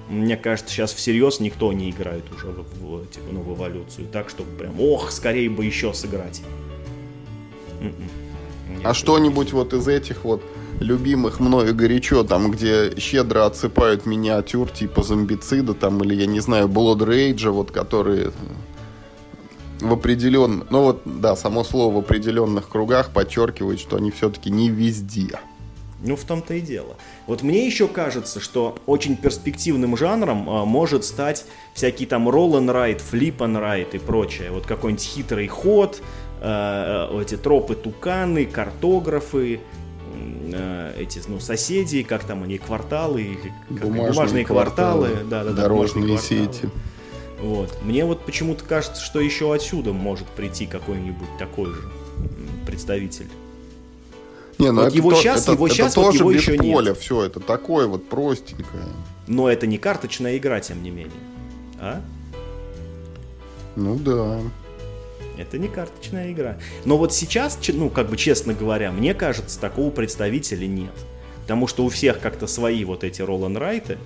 Мне кажется, сейчас всерьез никто не играет уже в, в, типа, ну, в эволюцию. Так, чтобы прям, ох, скорее бы еще сыграть. М-м. а что-нибудь вот из этих вот любимых мною горячо, там, где щедро отсыпают миниатюр типа зомбицида, там, или, я не знаю, Blood Rage, вот, которые в определенных, ну вот, да, само слово в определенных кругах подчеркивает, что они все-таки не везде. Ну, в том-то и дело. Вот мне еще кажется, что очень перспективным жанром а, может стать всякий там roll and ride, flip and ride и прочее. Вот какой-нибудь хитрый ход, э, эти тропы туканы, картографы, э, эти, ну, соседи, как там они, кварталы, как, бумажные, бумажные кварталы, кварталы да, да, да, дорожные сети. Вот. Мне вот почему-то кажется, что еще отсюда может прийти какой-нибудь такой же представитель. Не, ну вот это его то, сейчас, это, его это сейчас, тоже вот его без еще поля, нет. все, это такое вот простенькое. Но это не карточная игра, тем не менее. А? Ну да. Это не карточная игра. Но вот сейчас, ну, как бы честно говоря, мне кажется, такого представителя нет. Потому что у всех как-то свои вот эти ролл-н-райты.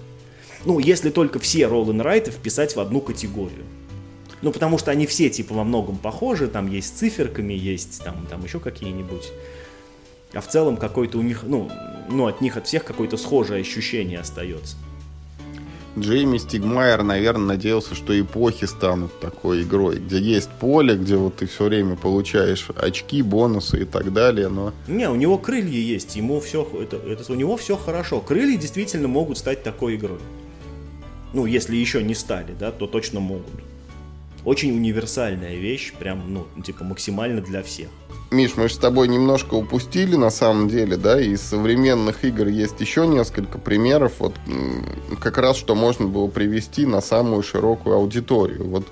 Ну, если только все Роллен Райты вписать в одну категорию. Ну, потому что они все, типа, во многом похожи, там есть циферками, есть там, там еще какие-нибудь. А в целом какой-то у них, ну, ну, от них, от всех какое-то схожее ощущение остается. Джейми Стигмайер, наверное, надеялся, что эпохи станут такой игрой, где есть поле, где вот ты все время получаешь очки, бонусы и так далее, но... Не, у него крылья есть, ему все, это, это, у него все хорошо. Крылья действительно могут стать такой игрой. Ну, если еще не стали, да, то точно могут. Очень универсальная вещь, прям, ну, типа максимально для всех. Миш, мы же с тобой немножко упустили на самом деле, да, из современных игр есть еще несколько примеров, вот как раз что можно было привести на самую широкую аудиторию. Вот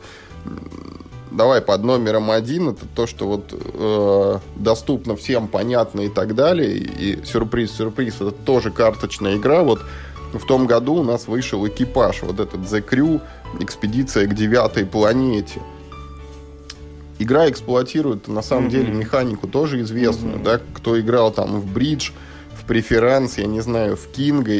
давай под номером один, это то, что вот э, доступно всем, понятно и так далее, и сюрприз-сюрприз, это тоже карточная игра, вот в том году у нас вышел экипаж, вот этот The Crew, экспедиция к девятой планете – игра эксплуатирует на самом mm-hmm. деле механику тоже известную, mm-hmm. да, кто играл там в бридж, в преферанс, я не знаю, в Кинга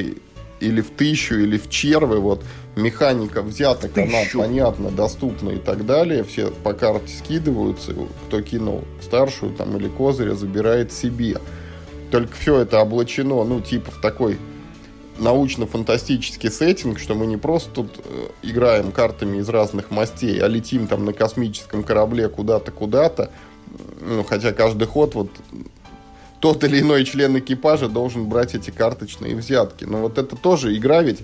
или в тысячу, или в червы, вот механика взята, она понятно, доступна и так далее, все по карте скидываются, кто кинул старшую там или козыря, забирает себе. Только все это облачено, ну, типа в такой научно-фантастический сеттинг, что мы не просто тут э, играем картами из разных мастей, а летим там на космическом корабле куда-то, куда-то. Ну, хотя каждый ход вот тот или иной член экипажа должен брать эти карточные взятки. Но вот это тоже игра ведь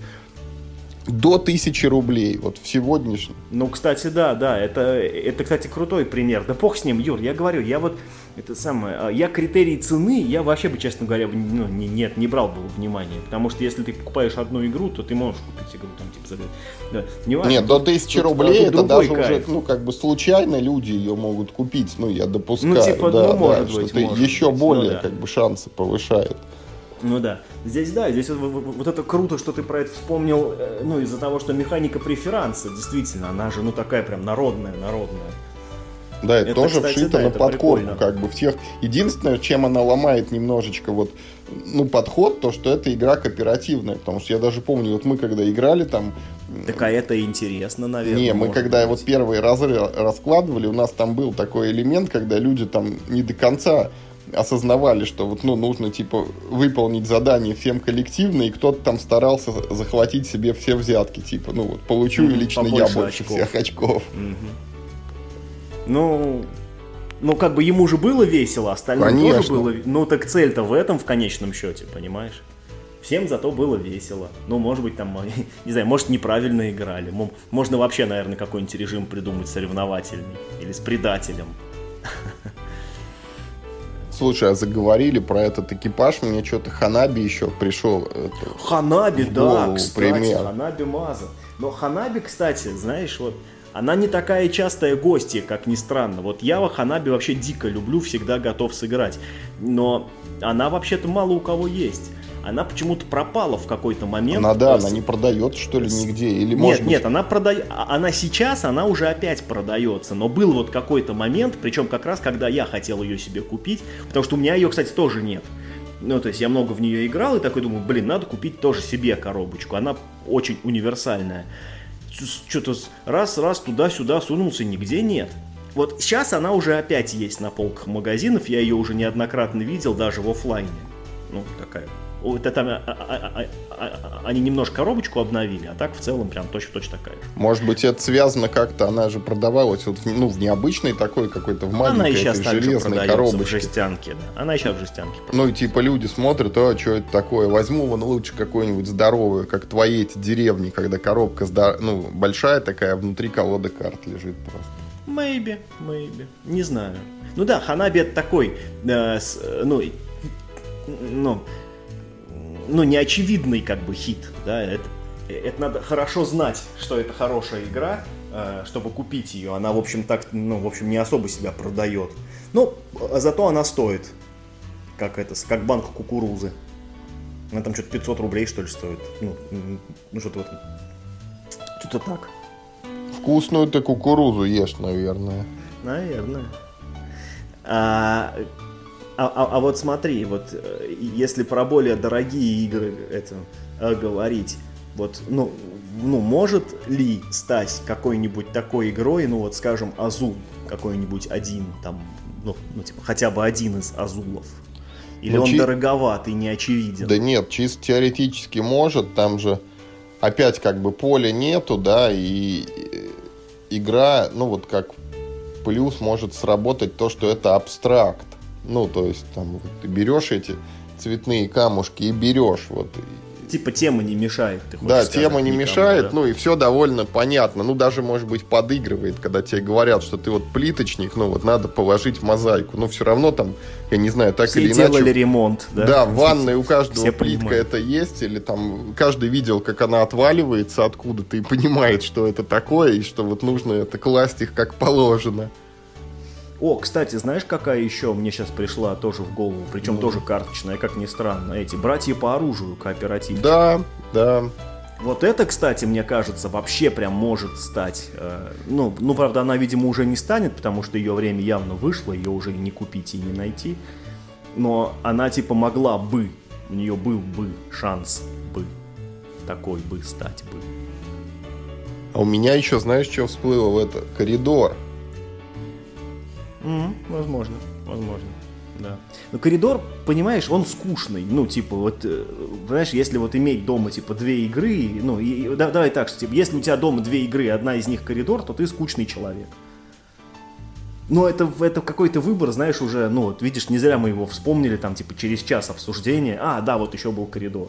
до тысячи рублей, вот в сегодняшнем. Ну, кстати, да, да, это, это, кстати, крутой пример. Да бог с ним, Юр, я говорю, я вот, это самое, а, я критерий цены, я вообще бы, честно говоря, ну, не, нет, не брал бы внимания, потому что если ты покупаешь одну игру, то ты можешь купить игру, там, типа, за... Да, не важно, нет, до тысячи рублей это даже кайф. уже, ну, как бы случайно люди ее могут купить, ну, я допускаю, ну, типа, да, ну, может да, быть, что может еще быть, более, ну, да. как бы, шансы повышает. Ну да. Здесь да, здесь вот, вот, вот это круто, что ты про это вспомнил, э, ну из-за того, что механика преферанса, действительно, она же ну такая прям народная, народная. Да, это, это тоже кстати, вшито да, на подкорку, как бы всех. Единственное, чем она ломает немножечко вот, ну, подход, то, что это игра кооперативная, потому что я даже помню, вот мы когда играли там... Так а это интересно, наверное. Не, мы когда быть. вот первые разы раскладывали, у нас там был такой элемент, когда люди там не до конца осознавали, что вот, ну, нужно, типа, выполнить задание всем коллективно, и кто-то там старался захватить себе все взятки, типа, ну, вот, получу mm-hmm, лично я больше очков. всех очков. Mm-hmm. Ну, ну, как бы ему же было весело, остальным Конечно. тоже было. Ну, так цель-то в этом, в конечном счете, понимаешь? Всем зато было весело. Ну, может быть, там, не знаю, может, неправильно играли. Можно вообще, наверное, какой-нибудь режим придумать соревновательный. Или с предателем. Слушай, а заговорили про этот экипаж, мне что-то Ханаби еще пришел. Это, Ханаби, да, кстати, пример. Ханаби Маза. Но Ханаби, кстати, знаешь, вот она не такая частая гостья, как ни странно. Вот я в Ханаби вообще дико люблю, всегда готов сыграть. Но она вообще-то мало у кого есть она почему-то пропала в какой-то момент. Она, да, она не продается, что ли, нигде? Или, нет, может нет, быть... она продает, а, она сейчас, она уже опять продается, но был вот какой-то момент, причем как раз, когда я хотел ее себе купить, потому что у меня ее, кстати, тоже нет. Ну, то есть я много в нее играл и такой думаю, блин, надо купить тоже себе коробочку, она очень универсальная. Что-то раз-раз туда-сюда сунулся, нигде нет. Вот сейчас она уже опять есть на полках магазинов, я ее уже неоднократно видел, даже в офлайне. Ну, такая это там а, а, а, они немножко коробочку обновили, а так в целом прям точно-точно такая же. Может быть, это связано как-то, она же продавалась вот, ну, в необычной такой какой-то, в маленькой она и сейчас этой железной коробочке. в жестянке, да. Она сейчас в жестянке. Ну, и типа люди смотрят, а что это такое? Возьму вон лучше какую-нибудь здоровую, как твои эти деревни, когда коробка здор... ну, большая такая, внутри колода карт лежит просто. Maybe, maybe. Не знаю. Ну да, Ханаби это такой, э, с, ну, ну, ну, неочевидный как бы хит, да, это, это надо хорошо знать, что это хорошая игра, э, чтобы купить ее. Она, в общем, так, ну, в общем, не особо себя продает. Ну, а зато она стоит, как это, как банк кукурузы. Она там что-то 500 рублей, что ли, стоит. Ну, ну что-то вот, что-то так. Вкусную ты кукурузу ешь, наверное. Наверное. А, а, а, а вот смотри, вот э, если про более дорогие игры это э, говорить, вот, ну, ну, может ли стать какой-нибудь такой игрой, ну, вот, скажем, Азул какой-нибудь один, там, ну, ну типа, хотя бы один из Азулов? Или ну, он чи... дороговат и не очевиден? Да нет, чисто теоретически может, там же опять как бы поля нету, да, и игра, ну вот как плюс может сработать то, что это абстракт. Ну, то есть там вот, ты берешь эти цветные камушки и берешь вот Типа тема не мешает, ты Да, сказать, тема не никому, мешает, да? ну и все довольно понятно. Ну, даже, может быть, подыгрывает, когда тебе говорят, что ты вот плиточник, ну вот надо положить мозаику. Но все равно там, я не знаю, так все или иначе... делали ремонт, да? Да, в ванной у каждого все плитка понимают. это есть, или там каждый видел, как она отваливается откуда-то и понимает, что это такое, и что вот нужно это класть их как положено. О, кстати, знаешь, какая еще мне сейчас пришла тоже в голову, причем ну. тоже карточная, как ни странно, эти братья по оружию кооперативчик. Да, да. Вот это, кстати, мне кажется, вообще прям может стать. Э, ну, ну, правда, она, видимо, уже не станет, потому что ее время явно вышло, ее уже не купить и не найти. Но она типа могла бы, у нее был бы шанс бы такой бы стать бы. А у меня еще, знаешь, что всплыло в это? Коридор. Mm, возможно, возможно. Да. Но коридор, понимаешь, он скучный. Ну, типа, вот, э, знаешь, если вот иметь дома, типа, две игры, ну, и, да, давай так, что, типа, если у тебя дома две игры, одна из них коридор, то ты скучный человек. Но это, это какой-то выбор, знаешь, уже, ну, вот, видишь, не зря мы его вспомнили, там, типа, через час обсуждения. А, да, вот еще был коридор.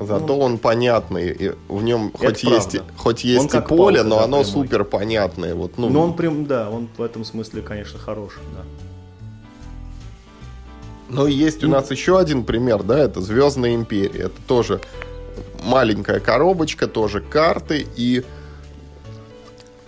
Зато ну, он понятный, и в нем хоть есть, хоть есть он и поле, палка, но да, оно прямой. супер понятное. Вот, ну. Но он прям, да, он в этом смысле, конечно, хороший, да. Но есть у ну. нас еще один пример, да, это Звездная империя. Это тоже маленькая коробочка, тоже карты, и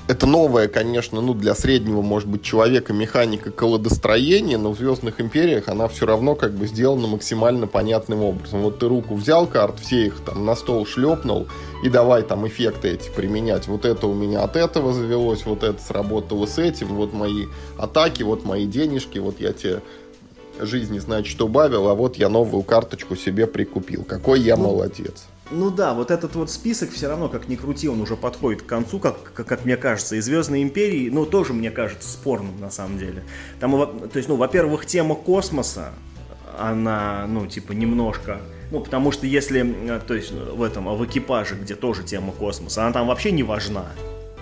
это новое, конечно, ну, для среднего, может быть, человека механика колодостроения, но в «Звездных империях» она все равно как бы сделана максимально понятным образом. Вот ты руку взял карт, все их там на стол шлепнул, и давай там эффекты эти применять. Вот это у меня от этого завелось, вот это сработало с этим, вот мои атаки, вот мои денежки, вот я тебе жизни, значит, убавил, а вот я новую карточку себе прикупил. Какой я ну, молодец. Ну да, вот этот вот список все равно, как ни крути, он уже подходит к концу, как, как, как мне кажется. И Звездные империи, ну, тоже, мне кажется, спорным на самом деле. Там, то есть, ну, во-первых, тема космоса, она, ну, типа, немножко... Ну, потому что если, э, то есть, в этом, в экипаже, где тоже тема космоса, она там вообще не важна.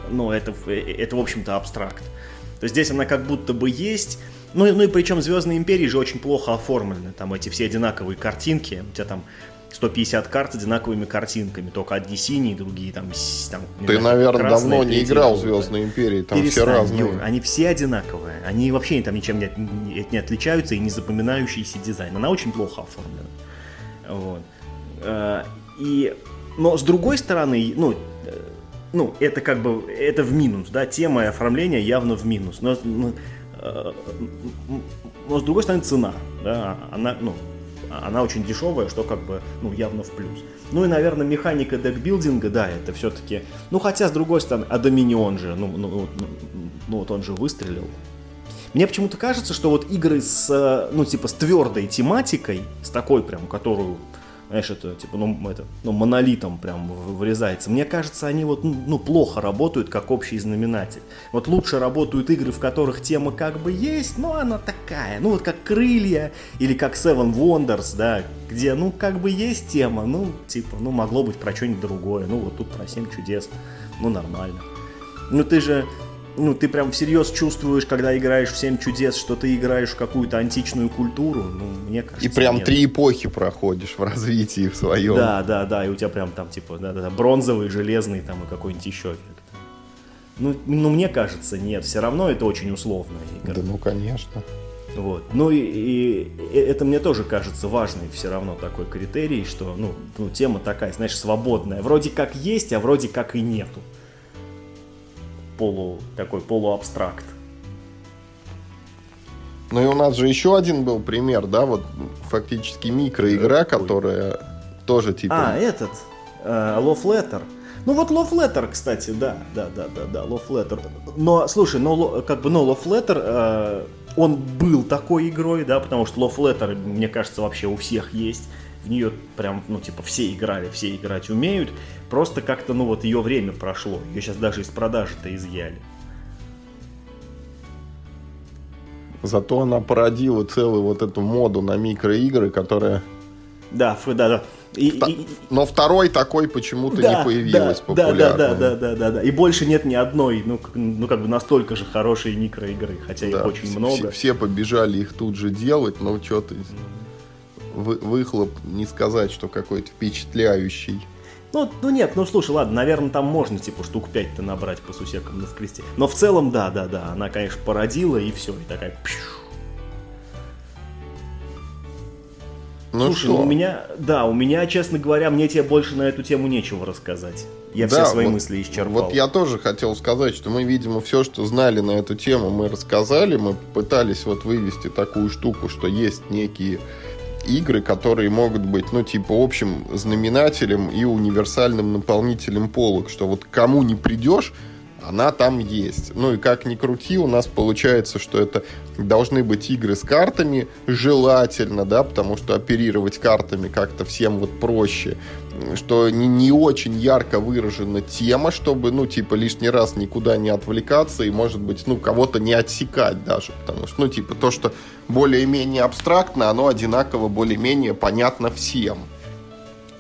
Ну, это, э, это в общем-то, абстракт. То есть здесь она как будто бы есть, ну, ну и причем Звездные империи же очень плохо оформлены. Там эти все одинаковые картинки. У тебя там 150 карт с одинаковыми картинками, только одни синие, другие там... там Ты, наверное, красные, давно не играл в Звездные империи, там Перестань, все разные. Юр, они все одинаковые, они вообще там ничем не, не, не отличаются и не запоминающийся дизайн. Она очень плохо оформлена. Вот. Э, и, но с другой стороны, ну, э, ну, это как бы, это в минус, да, тема и оформление явно в минус. Но, но, э, но с другой стороны, цена, да, она, ну, она очень дешевая, что как бы, ну, явно в плюс. Ну и, наверное, механика декбилдинга, да, это все-таки, ну, хотя, с другой стороны, а Доминион же, ну, ну, ну, ну, вот он же выстрелил. Мне почему-то кажется, что вот игры с, ну, типа, с твердой тематикой, с такой прям, которую знаешь, это типа, ну, это, ну, монолитом прям вырезается. Мне кажется, они вот, ну, плохо работают как общий знаменатель. Вот лучше работают игры, в которых тема как бы есть, но она такая, ну, вот как Крылья или как Seven Wonders, да, где, ну, как бы есть тема, ну, типа, ну, могло быть про что-нибудь другое, ну, вот тут про Семь чудес, ну, нормально. Ну, ты же, ну, ты прям всерьез чувствуешь, когда играешь в «Семь чудес», что ты играешь в какую-то античную культуру, ну, мне кажется, И прям нет. три эпохи проходишь в развитии в своем. Да, да, да, и у тебя прям там, типа, да, да, бронзовый, железный там и какой-нибудь еще Ну, ну, мне кажется, нет, все равно это очень условная игра. Да, ну, конечно. Вот. Ну и, и, и это мне тоже кажется важный все равно такой критерий, что ну, ну, тема такая, знаешь, свободная. Вроде как есть, а вроде как и нету полу, такой полуабстракт. Ну и у нас же еще один был пример, да, вот фактически микроигра, Какой? которая тоже типа... А, этот, э, Love Letter. Ну вот Love Letter, кстати, да, да, да, да, да, Love Letter. Но, слушай, но как бы, но Love Letter, э, он был такой игрой, да, потому что Love Letter, мне кажется, вообще у всех есть в нее прям, ну, типа, все играли, все играть умеют. Просто как-то, ну, вот ее время прошло. Ее сейчас даже из продажи-то изъяли. Зато она породила целую вот эту моду на микроигры, которая... Да, да, да. И, и, но второй такой почему-то да, не появилась да. Да, да, да, да, да, да. И больше нет ни одной, ну, ну как бы настолько же хорошей микроигры, хотя да, их очень все, много. Все, все побежали их тут же делать, но что-то вы, выхлоп не сказать, что какой-то впечатляющий. Ну, ну нет, ну слушай, ладно, наверное, там можно типа штук 5-то набрать по сусекам на скресте. Но в целом, да, да, да, она, конечно, породила и все, и такая. Пшу. Ну Слушай, что? Ну, у меня, да, у меня, честно говоря, мне тебе больше на эту тему нечего рассказать. Я да, все свои вот, мысли исчерпал. Вот я тоже хотел сказать, что мы, видимо, все, что знали на эту тему, мы рассказали. Мы пытались вот вывести такую штуку, что есть некие игры, которые могут быть, ну, типа, общим знаменателем и универсальным наполнителем полок, что вот кому не придешь, она там есть. Ну и как ни крути, у нас получается, что это должны быть игры с картами, желательно, да, потому что оперировать картами как-то всем вот проще, что не, не очень ярко выражена тема, чтобы, ну, типа, лишний раз никуда не отвлекаться и, может быть, ну, кого-то не отсекать даже, потому что, ну, типа, то, что более-менее абстрактно, оно одинаково более-менее понятно всем.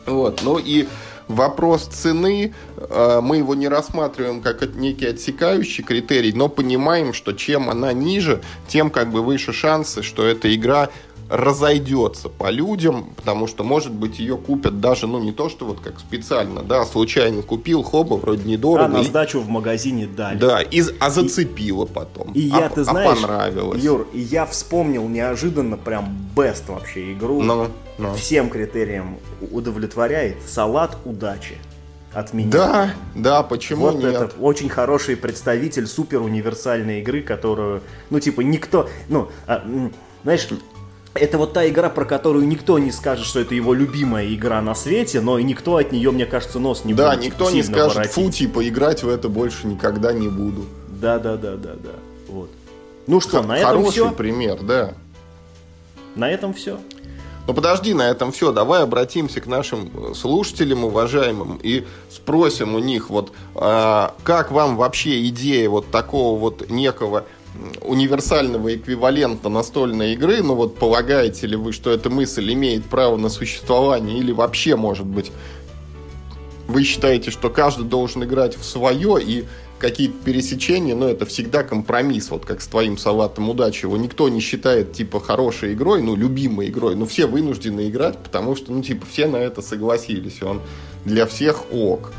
Вот, ну и Вопрос цены, э, мы его не рассматриваем как некий отсекающий критерий, но понимаем, что чем она ниже, тем как бы выше шансы, что эта игра разойдется по людям, потому что, может быть, ее купят даже, ну, не то, что вот как специально, да, случайно купил, хоба, вроде недорого. А на сдачу в магазине дали. Да, и, а зацепило и, потом. И а, я, ты а знаешь, а понравилось. Юр, и я вспомнил неожиданно прям бест вообще игру. Ну, ну. Всем критериям удовлетворяет салат удачи от меня. Да, да, почему вот нет? это очень хороший представитель супер универсальной игры, которую, ну, типа, никто, ну, а, знаешь, это вот та игра, про которую никто не скажет, что это его любимая игра на свете, но и никто от нее, мне кажется, нос не да, будет. Да, никто не скажет, воротить. фу, типа, играть в это больше никогда не буду. Да, да, да, да, да. Вот. Ну что, Х- на этом Хороший все. пример, да. На этом все. Ну подожди, на этом все. Давай обратимся к нашим э, слушателям уважаемым и спросим у них, вот а, как вам вообще идея вот такого вот некого универсального эквивалента настольной игры, ну вот полагаете ли вы, что эта мысль имеет право на существование, или вообще, может быть, вы считаете, что каждый должен играть в свое, и какие-то пересечения, но это всегда компромисс, вот как с твоим салатом удачи. Его никто не считает, типа, хорошей игрой, ну, любимой игрой, но все вынуждены играть, потому что, ну, типа, все на это согласились, он для всех ок.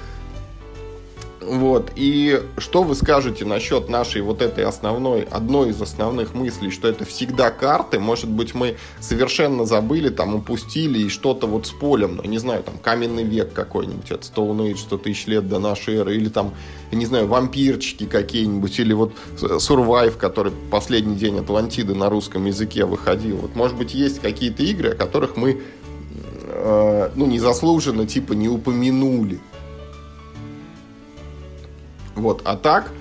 Вот. И что вы скажете насчет нашей вот этой основной, одной из основных мыслей, что это всегда карты? Может быть, мы совершенно забыли, там, упустили и что-то вот с полем, ну, не знаю, там, каменный век какой-нибудь, от Stone Age 100 тысяч лет до нашей эры, или там, не знаю, вампирчики какие-нибудь, или вот Survive, который последний день Атлантиды на русском языке выходил. Вот, может быть, есть какие-то игры, о которых мы, э, ну, незаслуженно, типа, не упомянули. Вот, а так,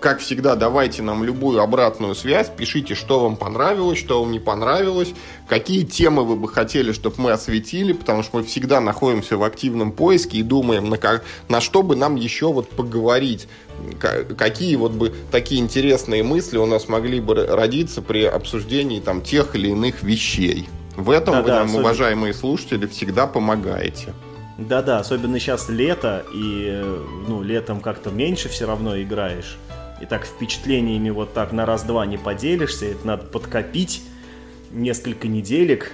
как всегда, давайте нам любую обратную связь, пишите, что вам понравилось, что вам не понравилось, какие темы вы бы хотели, чтобы мы осветили, потому что мы всегда находимся в активном поиске и думаем, на, как, на что бы нам еще вот поговорить, какие вот бы такие интересные мысли у нас могли бы родиться при обсуждении там тех или иных вещей. В этом да, вы да, нам, особенно... уважаемые слушатели, всегда помогаете. Да-да, особенно сейчас лето, и ну, летом как-то меньше все равно играешь. И так впечатлениями вот так на раз-два не поделишься, это надо подкопить несколько неделек.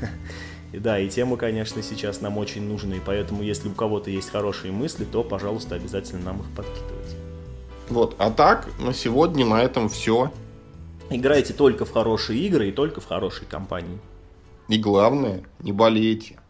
И да, и темы, конечно, сейчас нам очень нужны, поэтому если у кого-то есть хорошие мысли, то, пожалуйста, обязательно нам их подкидывайте. Вот, а так, на сегодня на этом все. Играйте только в хорошие игры и только в хорошей компании. И главное, не болейте.